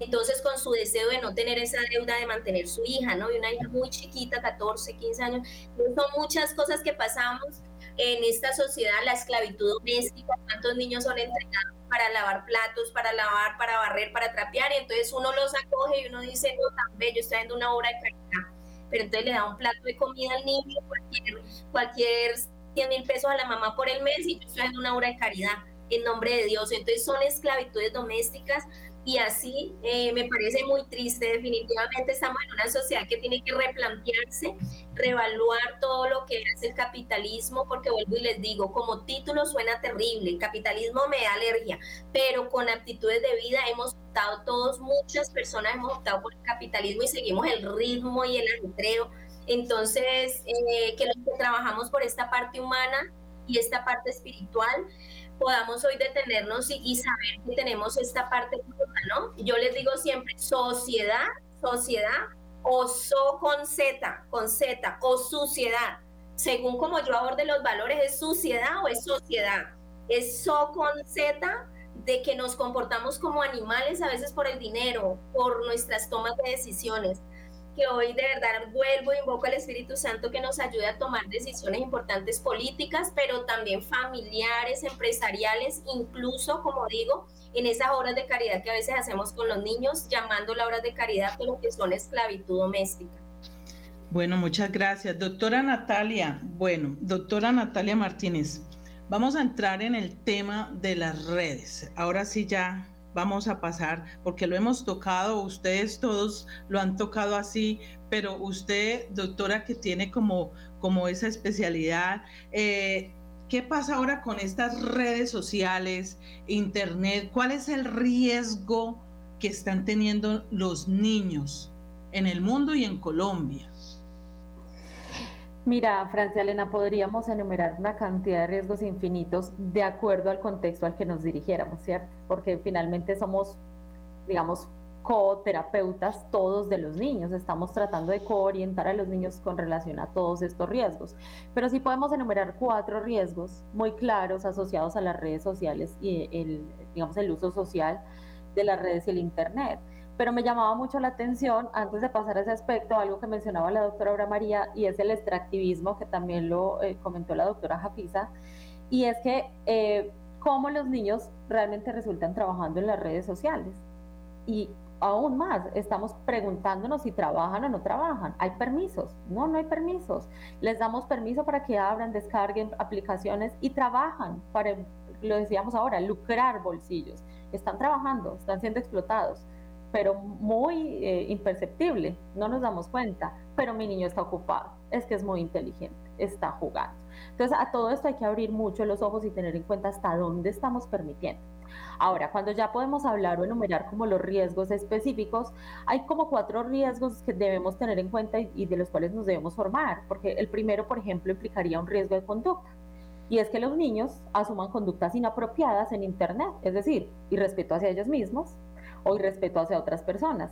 entonces con su deseo de no tener esa deuda de mantener su hija, ¿no? Y una hija muy chiquita, 14, 15 años. son muchas cosas que pasamos en esta sociedad, la esclavitud doméstica, cuántos niños son entregados para lavar platos, para lavar, para barrer, para trapear, y entonces uno los acoge y uno dice, no, tan bello, está haciendo una obra de caridad pero entonces le da un plato de comida al niño, cualquier, cualquier 100 mil pesos a la mamá por el mes y yo estoy haciendo una obra de caridad en nombre de Dios. Entonces son esclavitudes domésticas y así eh, me parece muy triste. Definitivamente estamos en una sociedad que tiene que replantearse, reevaluar todo lo que hace el capitalismo, porque vuelvo y les digo, como título suena terrible, capitalismo me da alergia, pero con aptitudes de vida hemos optado todos, muchas personas hemos optado por el capitalismo y seguimos el ritmo y el entrego. Entonces, eh, que los que trabajamos por esta parte humana y esta parte espiritual, podamos hoy detenernos y, saber que tenemos esta parte, ¿no? Yo les digo siempre, sociedad, sociedad, o so con Z, con Z, o suciedad. Según como yo aborde los valores, ¿es suciedad o es sociedad? Es so con Z de que nos comportamos como animales a veces por el dinero, por nuestras tomas de decisiones que hoy de verdad vuelvo invoco al Espíritu Santo que nos ayude a tomar decisiones importantes políticas, pero también familiares, empresariales, incluso, como digo, en esas obras de caridad que a veces hacemos con los niños, llamando las obras de caridad, pero que son esclavitud doméstica. Bueno, muchas gracias. Doctora Natalia, bueno, doctora Natalia Martínez, vamos a entrar en el tema de las redes. Ahora sí ya vamos a pasar, porque lo hemos tocado, ustedes todos lo han tocado así, pero usted, doctora, que tiene como, como esa especialidad, eh, ¿qué pasa ahora con estas redes sociales, internet? ¿Cuál es el riesgo que están teniendo los niños en el mundo y en Colombia? Mira, Francia Elena, podríamos enumerar una cantidad de riesgos infinitos de acuerdo al contexto al que nos dirigiéramos, ¿cierto? Porque finalmente somos, digamos, co-terapeutas todos de los niños, estamos tratando de coorientar a los niños con relación a todos estos riesgos. Pero sí podemos enumerar cuatro riesgos muy claros asociados a las redes sociales y el, digamos, el uso social de las redes y el Internet pero me llamaba mucho la atención, antes de pasar a ese aspecto, algo que mencionaba la doctora Aura María, y es el extractivismo, que también lo eh, comentó la doctora Jafisa, y es que eh, cómo los niños realmente resultan trabajando en las redes sociales. Y aún más, estamos preguntándonos si trabajan o no trabajan. ¿Hay permisos? No, no hay permisos. Les damos permiso para que abran, descarguen aplicaciones y trabajan para, lo decíamos ahora, lucrar bolsillos. Están trabajando, están siendo explotados pero muy eh, imperceptible, no nos damos cuenta, pero mi niño está ocupado, es que es muy inteligente, está jugando. Entonces, a todo esto hay que abrir mucho los ojos y tener en cuenta hasta dónde estamos permitiendo. Ahora, cuando ya podemos hablar o enumerar como los riesgos específicos, hay como cuatro riesgos que debemos tener en cuenta y, de los cuales nos debemos formar, porque el primero, por ejemplo, implicaría un riesgo de conducta. Y es que los niños asuman conductas inapropiadas en Internet, es decir, irrespeto hacia ellos mismos o irrespeto hacia otras personas.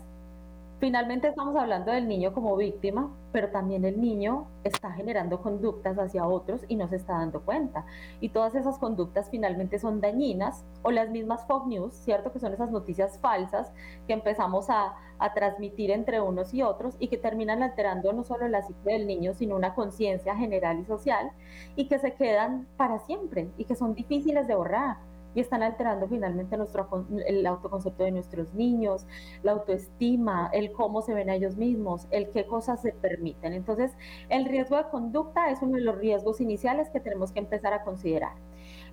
Finalmente estamos hablando del niño como víctima, pero también el niño está generando conductas hacia otros y no se está dando cuenta. Y todas esas conductas finalmente son dañinas o las mismas fog news, ¿cierto? Que son esas noticias falsas que empezamos a, a transmitir entre unos y otros y que terminan alterando no solo la psique del niño, sino una conciencia general y social y que se quedan para siempre y que son difíciles de borrar y están alterando finalmente nuestro, el autoconcepto de nuestros niños, la autoestima, el cómo se ven a ellos mismos, el qué cosas se permiten. Entonces, el riesgo de conducta es uno de los riesgos iniciales que tenemos que empezar a considerar.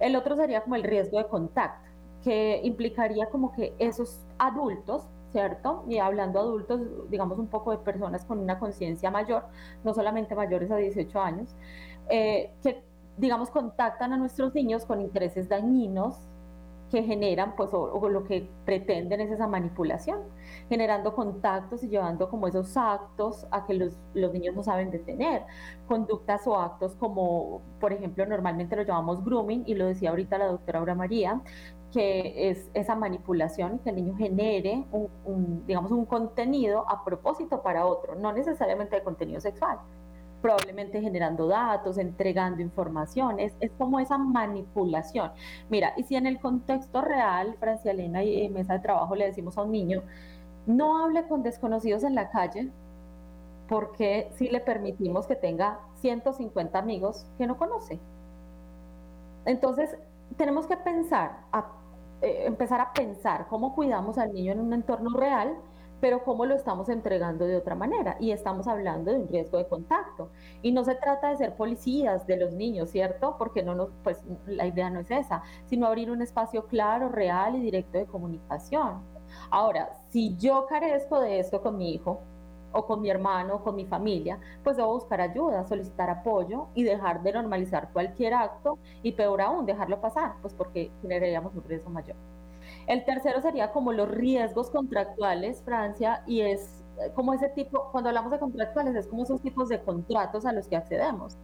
El otro sería como el riesgo de contacto, que implicaría como que esos adultos, ¿cierto? Y hablando adultos, digamos un poco de personas con una conciencia mayor, no solamente mayores a 18 años, eh, que digamos contactan a nuestros niños con intereses dañinos que generan, pues, o, lo que pretenden es esa manipulación, generando contactos y llevando como esos actos a que los, los niños no saben detener. Conductas o actos como, por ejemplo, normalmente lo llamamos grooming, y lo decía ahorita la doctora Aura María, que es esa manipulación, que el niño genere un, un, digamos, un contenido a propósito para otro, no necesariamente de contenido sexual, probablemente generando datos, entregando informaciones, es como esa manipulación. Mira, y si en el contexto real, Francia Elena y mesa de trabajo le decimos a un niño, no hable con desconocidos en la calle, porque si le permitimos que tenga 150 amigos que no conoce. Entonces, tenemos que pensar, eh, empezar a pensar cómo cuidamos al niño en un entorno real pero cómo lo estamos entregando de otra manera. Y estamos hablando de un riesgo de contacto. Y no se trata de ser policías de los niños, ¿cierto? Porque no nos, pues la idea no es esa, sino abrir un espacio claro, real y directo de comunicación. Ahora, si yo carezco de esto con mi hijo, o con mi hermano, o con mi familia, pues debo buscar ayuda, solicitar apoyo y dejar de normalizar cualquier acto y peor aún, dejarlo pasar, pues porque generaríamos un riesgo mayor. El tercero sería como los riesgos contractuales, Francia, y es eh, como ese tipo, cuando hablamos de contractuales, es como esos tipos de contratos a los que accedemos.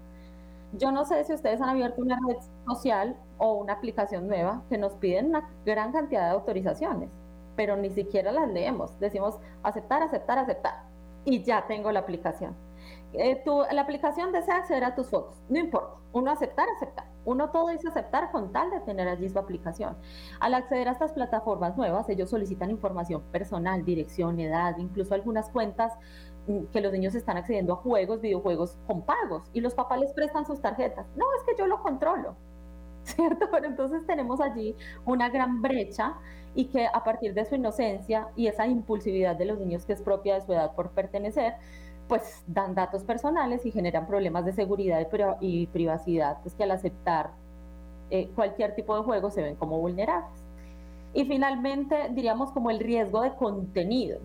Yo no sé si ustedes han abierto una red social o una aplicación nueva que nos piden una gran cantidad de autorizaciones, pero ni siquiera las leemos. Decimos aceptar, aceptar, aceptar y ya tengo la aplicación. Eh, la aplicación desea acceder a tus fotos, no importa, uno aceptar, aceptar. Uno todo dice aceptar con tal de tener allí su aplicación. Al acceder a estas plataformas nuevas, ellos solicitan información personal, dirección, edad, incluso algunas cuentas mm, que los niños están accediendo a juegos, videojuegos con pagos y los papás les prestan sus tarjetas. No, es que yo lo controlo, ¿cierto? Pero entonces tenemos allí una gran brecha y que a partir de su inocencia y esa impulsividad de los niños que es propia de su edad por pertenecer, pues dan datos personales y generan problemas de seguridad y privacidad, pues que al aceptar eh, cualquier tipo de juego se ven como vulnerables. Y finalmente, diríamos como el riesgo de contenido.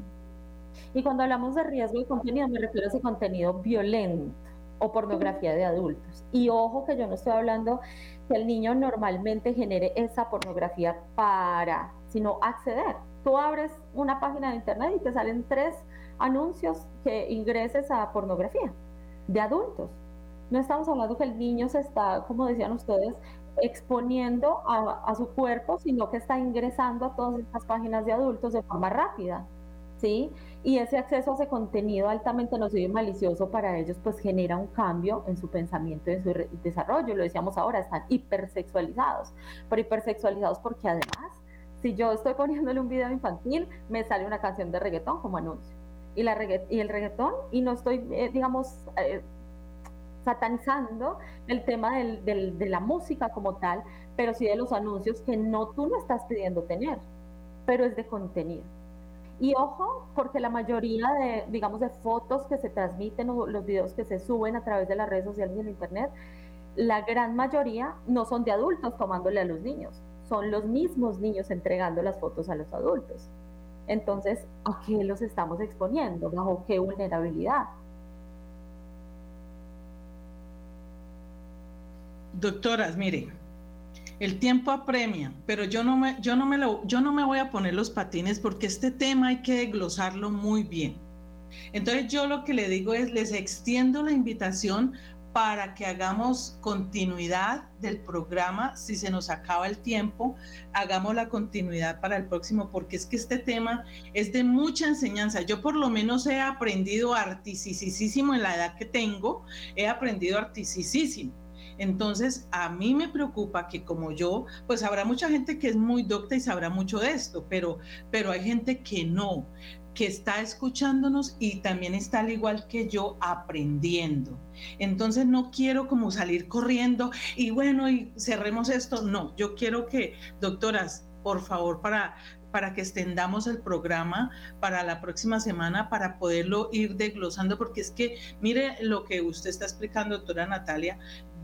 Y cuando hablamos de riesgo de contenido, me refiero a ese contenido violento o pornografía de adultos. Y ojo que yo no estoy hablando que el niño normalmente genere esa pornografía para, sino acceder. Tú abres una página de internet y te salen tres anuncios que ingreses a pornografía de adultos. No estamos hablando que el niño se está, como decían ustedes, exponiendo a, su cuerpo, sino que está ingresando a todas estas páginas de adultos de forma rápida. ¿sí? Y ese acceso a ese contenido altamente nocivo y malicioso para ellos, pues genera un cambio en su pensamiento y en su desarrollo. Lo decíamos ahora, están hipersexualizados. Pero hipersexualizados porque además, si yo estoy poniéndole un video infantil, me sale una canción de reggaetón como anuncio y, el reggaetón y no estoy, eh, digamos, eh, satanizando el tema de la música como tal, pero sí de los anuncios que no tú no estás pidiendo tener, pero es de contenido. Y ojo, porque la mayoría de, digamos, de fotos que se transmiten o los videos que se suben a través de las redes sociales y el internet, la gran mayoría no son de adultos tomándole a los niños, son los mismos niños entregando las fotos a los adultos. Entonces, ¿a qué los estamos exponiendo? ¿Bajo qué vulnerabilidad? Doctoras, mire, El tiempo apremia, pero yo no me, yo no me, lo, yo no me voy a poner los patines porque este tema hay que desglosarlo muy bien. Entonces yo lo que le digo es, les extiendo la invitación para que hagamos continuidad del programa. Si se nos acaba el tiempo, hagamos la continuidad para el próximo, porque es que este tema es de mucha enseñanza. Yo por lo menos he aprendido articisísimo en la edad que tengo, he aprendido articisísimo. Entonces, a mí me preocupa que como yo, pues habrá mucha gente que es muy docta y sabrá mucho de esto, pero, pero hay gente que no que está escuchándonos y también está al igual que yo aprendiendo. Entonces no quiero como salir corriendo y bueno, y cerremos esto. No, yo quiero que, doctoras, por favor, para, para que extendamos el programa para la próxima semana, para poderlo ir desglosando, porque es que mire lo que usted está explicando, doctora Natalia,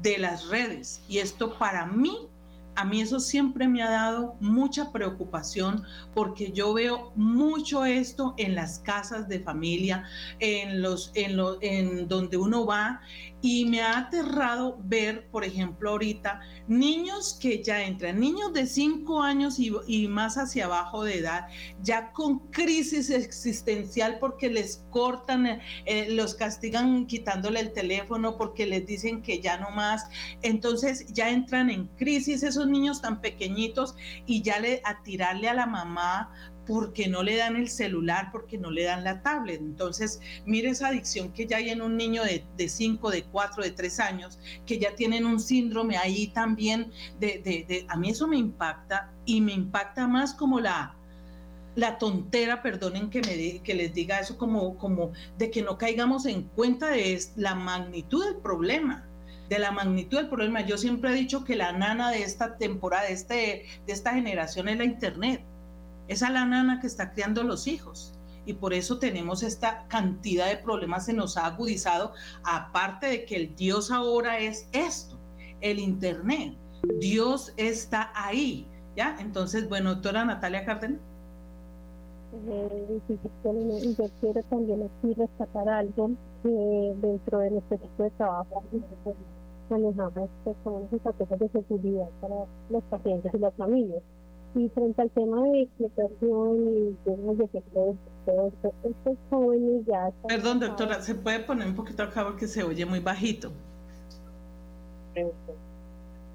de las redes. Y esto para mí a mí eso siempre me ha dado mucha preocupación porque yo veo mucho esto en las casas de familia, en los en lo, en donde uno va y me ha aterrado ver, por ejemplo, ahorita niños que ya entran, niños de 5 años y, más hacia abajo de edad, ya con crisis existencial porque les cortan, eh, eh, los castigan quitándole el teléfono porque les dicen que ya no más. Entonces ya entran en crisis esos niños tan pequeñitos y ya le, a tirarle a la mamá porque no le dan el celular, porque no le dan la tablet. Entonces, mire esa adicción que ya hay en un niño de 5, de 4, de 3 años, que ya tienen un síndrome ahí también, de, de, a mí eso me impacta y me impacta más como la, la tontera, perdonen que, que les diga eso, como, como de que no caigamos en cuenta de la magnitud del problema de la magnitud del problema. Yo siempre he dicho que la nana de esta temporada, de, este, de esta generación es la Internet. Es la nana que está criando los hijos. Y por eso tenemos esta cantidad de problemas, se nos ha agudizado, aparte de que el Dios ahora es esto, el Internet. Dios está ahí, ¿ya? Entonces, bueno, doctora Natalia Cárdenas. Eh, yo quiero también aquí rescatar algo eh, dentro de nuestro equipo de trabajo manejamos pues, como estrategias de seguridad para los pacientes y las familias. Y frente al tema de explotación y temas de que estos jóvenes ya... Perdón, doctora, ¿se puede poner un poquito acá porque se oye muy bajito?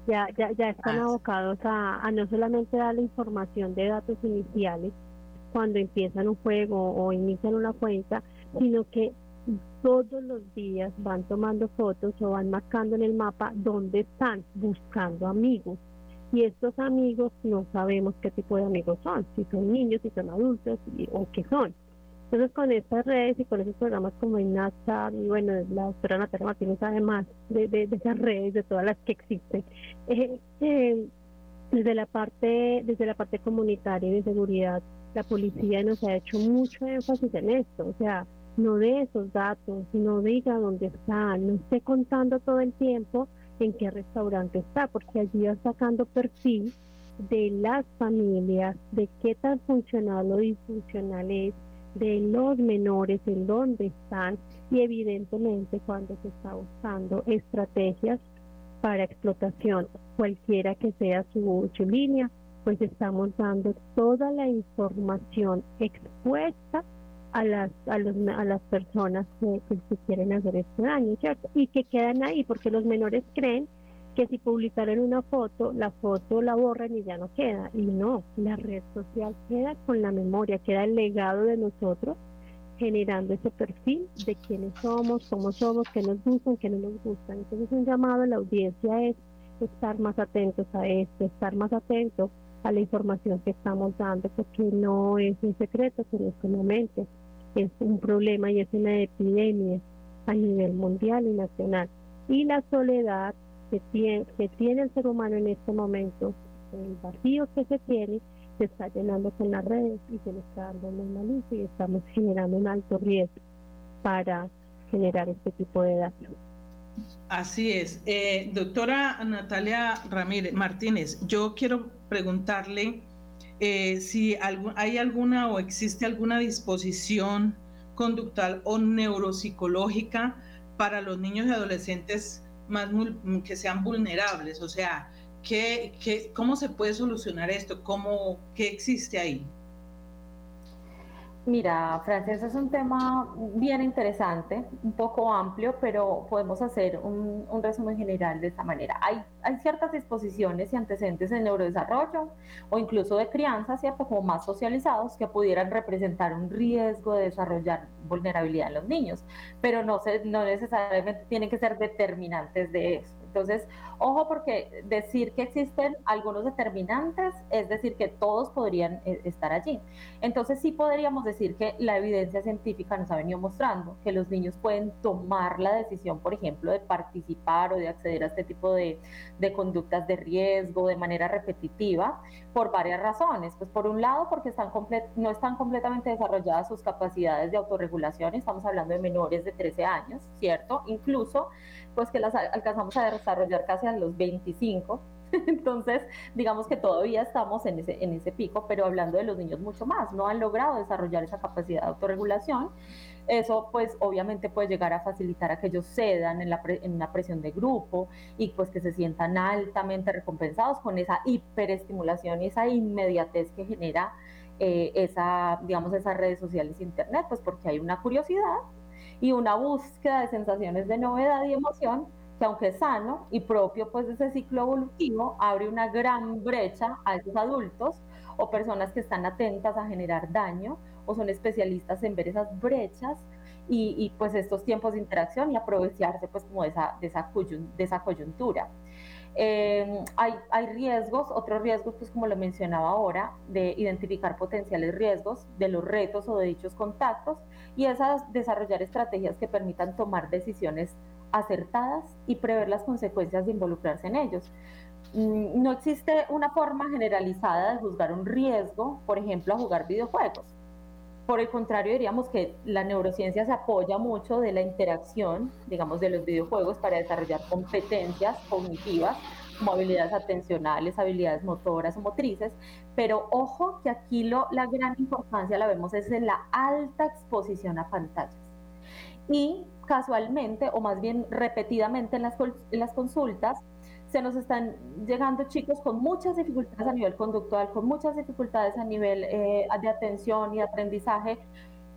Ya, ya, ya están ah, abocados a, a no solamente dar la información de datos iniciales cuando empiezan un juego o inician una cuenta, sino que todos los días van tomando fotos o van marcando en el mapa dónde están buscando amigos y estos amigos no sabemos qué tipo de amigos son, si son niños, si son adultos o qué son. Entonces con estas redes y con esos programas como INASA y bueno, la doctora Natalia Martínez además de, de, esas redes, de todas las que existen, eh, eh, desde la parte desde la parte comunitaria y de seguridad, la policía nos ha hecho mucho énfasis en esto, o sea, no de esos datos, no diga dónde está, no esté contando todo el tiempo en qué restaurante está, porque allí va sacando perfil de las familias, de qué tan funcional o disfuncional es, de los menores, en dónde están y evidentemente cuando se está buscando estrategias para explotación, cualquiera que sea su, línea, pues estamos dando toda la información expuesta a las, a, los, a las personas que, que, quieren hacer este daño, ¿cierto? Y que quedan ahí, porque los menores creen que si publicaron una foto, la foto la borran y ya no queda. Y no, la red social queda con la memoria, queda el legado de nosotros, generando ese perfil de quiénes somos, cómo somos, qué nos gustan, qué no nos gustan. Entonces un llamado a la audiencia es estar más atentos a esto, estar más atentos a la información que estamos dando, porque no es un secreto que en este momento es un problema y es una epidemia a nivel mundial y nacional. Y la soledad que tiene, que tiene el ser humano en este momento, el vacío que se tiene, se está llenando con las redes y se le está dando luz y estamos generando un alto riesgo para generar este tipo de datos. Así es. Eh, doctora Natalia Ramírez Martínez, yo quiero preguntarle eh, si hay alguna o existe alguna disposición conductual o neuropsicológica para los niños y adolescentes más que sean vulnerables, o sea, ¿qué, cómo se puede solucionar esto? ¿Cómo, ¿Qué existe ahí? Mira, Frances, es un tema bien interesante, un poco amplio, pero podemos hacer un, resumen general de esta manera. Hay, hay, ciertas disposiciones y antecedentes en neurodesarrollo o incluso de crianza, ¿cierto? Como más socializados que pudieran representar un riesgo de desarrollar vulnerabilidad en los niños, pero no, se, no necesariamente tienen que ser determinantes de eso. Entonces, ojo porque decir que existen algunos determinantes es decir que todos podrían eh, estar allí. Entonces, sí podríamos decir que la evidencia científica nos ha venido mostrando que los niños pueden tomar la decisión, por ejemplo, de participar o de acceder a este tipo de, conductas de riesgo de manera repetitiva por varias razones. Pues por un lado, porque están no están completamente desarrolladas sus capacidades de autorregulación, estamos hablando de menores de 13 años, ¿cierto? Incluso pues que las alcanzamos a desarrollar casi a los 25. Entonces, digamos que todavía estamos en ese, en ese pico, pero hablando de los niños mucho más, no han logrado desarrollar esa capacidad de autorregulación. Eso pues obviamente puede llegar a facilitar a que ellos cedan en, la en una presión de grupo y pues que se sientan altamente recompensados con esa hiperestimulación y esa inmediatez que genera eh, esa, digamos, esas redes sociales e internet, pues porque hay una curiosidad y una búsqueda de sensaciones de novedad y emoción que aunque sano y propio pues de ese ciclo evolutivo, abre una gran brecha a esos adultos o personas que están atentas a generar daño o son especialistas en ver esas brechas y, pues estos tiempos de interacción y aprovecharse pues como de esa, de esa, de esa coyuntura. Em, hay, hay, riesgos, otros riesgos, pues como lo mencionaba ahora, de identificar potenciales riesgos de los retos o de dichos contactos y desarrollar estrategias que permitan tomar decisiones acertadas y prever las consecuencias de involucrarse en ellos. Mm, no existe una forma generalizada de juzgar un riesgo, por ejemplo, a jugar videojuegos. Por el contrario, diríamos que la neurociencia se apoya mucho de la interacción, digamos, de los videojuegos para desarrollar competencias cognitivas, como habilidades atencionales, habilidades motoras o motrices, pero ojo que aquí la gran importancia la vemos es en la alta exposición a pantallas. Y casualmente, o más bien repetidamente en las consultas, se nos están llegando chicos con muchas dificultades a nivel conductual, con muchas dificultades a nivel eh, de atención y aprendizaje.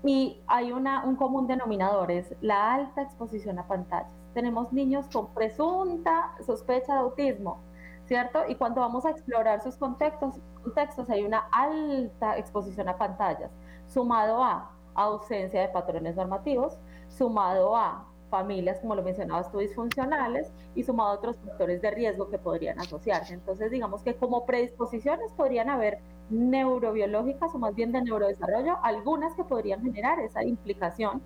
Y hay una, un común denominador, es la alta exposición a pantallas. Tenemos niños con presunta sospecha de autismo, ¿cierto? Y cuando vamos a explorar sus contextos, contextos hay una alta exposición a pantallas, sumado a ausencia de patrones normativos, sumado a familias, como lo mencionabas tú, disfuncionales y sumado a otros factores de riesgo que podrían asociarse. Entonces, digamos que como predisposiciones podrían haber neurobiológicas o más bien de neurodesarrollo, algunas que podrían generar esa implicación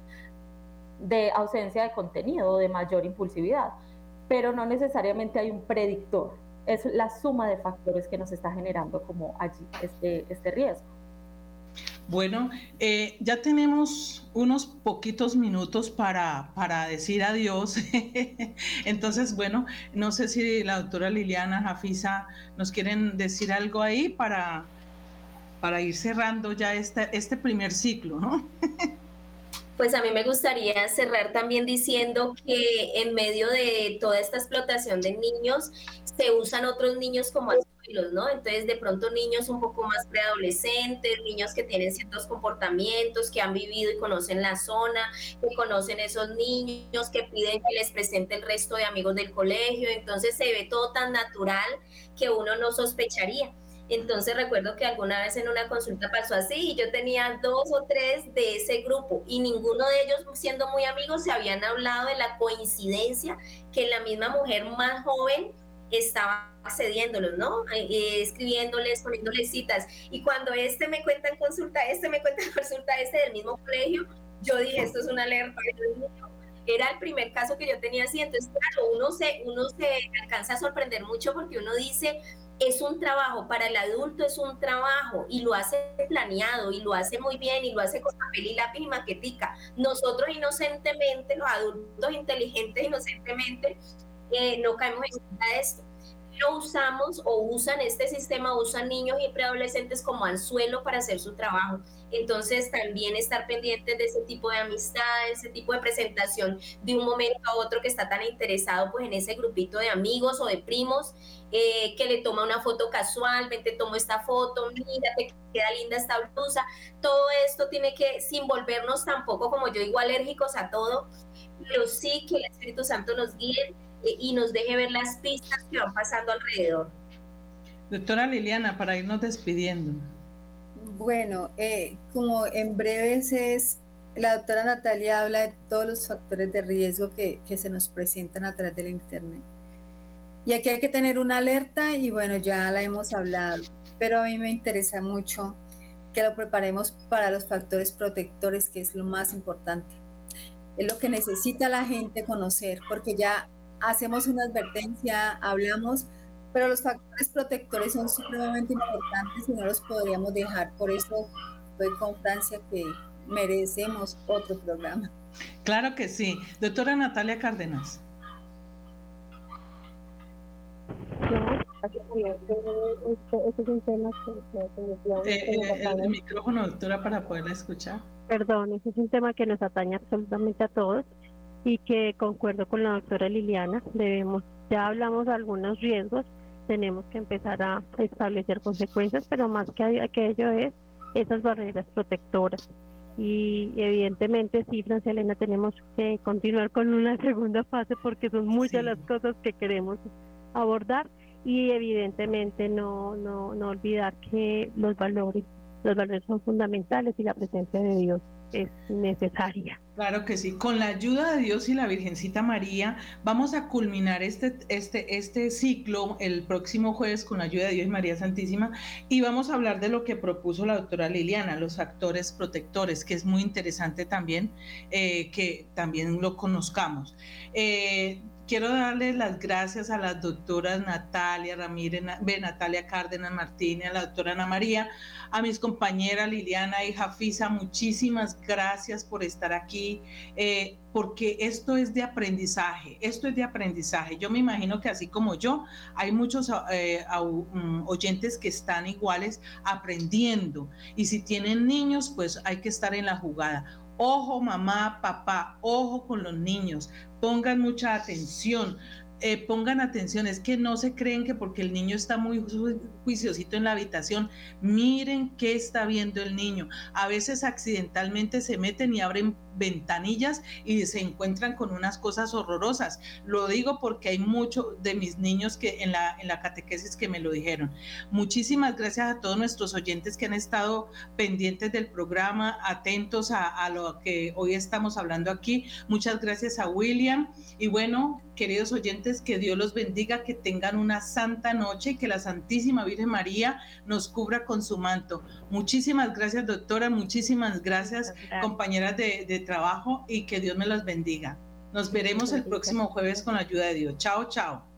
de ausencia de contenido o de mayor impulsividad, pero no necesariamente hay un predictor. Es la suma de factores que nos está generando como allí este, este riesgo. Bueno, eh, ya tenemos unos poquitos minutos para, para decir adiós. Entonces, bueno, no sé si la doctora Liliana Jafisa nos quieren decir algo ahí para, para ir cerrando ya este, este primer ciclo, ¿no? Pues a mí me gustaría cerrar también diciendo que en medio de toda esta explotación de niños, se usan otros niños como ¿no? Entonces, de pronto niños un poco más preadolescentes, niños que tienen ciertos comportamientos, que han vivido y conocen la zona, que conocen esos niños, que piden que les presente el resto de amigos del colegio. Entonces, se ve todo tan natural que uno no sospecharía. Entonces recuerdo que alguna vez en una consulta pasó así y yo tenía dos o tres de ese grupo y ninguno de ellos, siendo muy amigos, se habían hablado de la coincidencia que la misma mujer más joven estaba accediéndolos, ¿no? Eh, escribiéndoles, poniéndoles citas. Y cuando este me cuenta en consulta, este me cuenta en consulta, este del mismo colegio, yo dije, esto es una alerta. Era el primer caso que yo tenía así, entonces claro, uno se, uno se alcanza a sorprender mucho porque uno dice, es un trabajo, para el adulto es un trabajo y lo hace planeado y lo hace muy bien y lo hace con papel y lápiz y maquetica. Nosotros inocentemente, los adultos inteligentes inocentemente, no caemos en de esto. lo usamos o usan este sistema, usan niños y preadolescentes como anzuelo para hacer su trabajo. Entonces también estar pendientes de ese tipo de amistades, ese tipo de presentación de un momento a otro que está tan interesado pues en ese grupito de amigos o de primos eh, que le toma una foto casual, tomo esta foto, mira, te queda linda esta blusa. Todo esto tiene que, sin volvernos tampoco como yo digo alérgicos a todo, pero sí que el Espíritu Santo nos guíe eh, y nos deje ver las pistas que van pasando alrededor. Doctora Liliana, para irnos despidiendo. Bueno, eh, como en breves es, la doctora Natalia habla de todos los factores de riesgo que, que se nos presentan a través del Internet. Y aquí hay que tener una alerta y bueno, ya la hemos hablado, pero a mí me interesa mucho que lo preparemos para los factores protectores, que es lo más importante. Es lo que necesita la gente conocer, porque ya hacemos una advertencia, hablamos, pero los factores protectores son supremamente importantes y no los podríamos dejar. Por eso estoy con Francia que merecemos otro programa. Claro que sí. Doctora Natalia Cárdenas. Es un tema que, el, micrófono, doctora, para poderla escuchar. Perdón, ese es un tema que nos atañe absolutamente a todos y que concuerdo con la doctora Liliana, debemos, ya hablamos de algunos riesgos, tenemos que empezar a establecer consecuencias, pero más que aquello es esas barreras protectoras. Y evidentemente sí, Francia Elena, tenemos que continuar con una segunda fase porque son muchas las cosas que queremos abordar y evidentemente no, no, no olvidar que los valores, los valores son fundamentales y la presencia de Dios es necesaria. Claro que sí, con la ayuda de Dios y la Virgencita María vamos a culminar este, este, este ciclo el próximo jueves con la ayuda de Dios y María Santísima y vamos a hablar de lo que propuso la doctora Liliana, los actores protectores, que es muy interesante también eh, que también lo conozcamos. Eh, quiero darle las gracias a las doctoras Natalia Ramírez, Natalia Cárdenas Martínez, a la doctora Ana María, a mis compañeras Liliana y Jafisa, muchísimas gracias por estar aquí, eh, porque esto es de aprendizaje, esto es de aprendizaje. Yo me imagino que así como yo, hay muchos eh, mm, oyentes que están iguales aprendiendo y si tienen niños, pues hay que estar en la jugada. Ojo mamá, papá, ojo con los niños, pongan mucha atención. Eh, pongan atención, es que no se creen que porque el niño está muy juiciosito en la habitación, miren qué está viendo el niño. A veces accidentalmente se meten y abren ventanillas y se encuentran con unas cosas horrorosas. Lo digo porque hay muchos de mis niños que en la, en la catequesis que me lo dijeron. Muchísimas gracias a todos nuestros oyentes que han estado pendientes del programa, atentos a, a lo que hoy estamos hablando aquí. Muchas gracias a William. Y bueno, queridos oyentes, que Dios los bendiga, que tengan una santa noche y que la Santísima Virgen María nos cubra con su manto. Muchísimas gracias, doctora. Muchísimas gracias, compañeras de, de trabajo y que Dios me las bendiga. Nos veremos el próximo jueves con la ayuda de Dios. Chao, chao.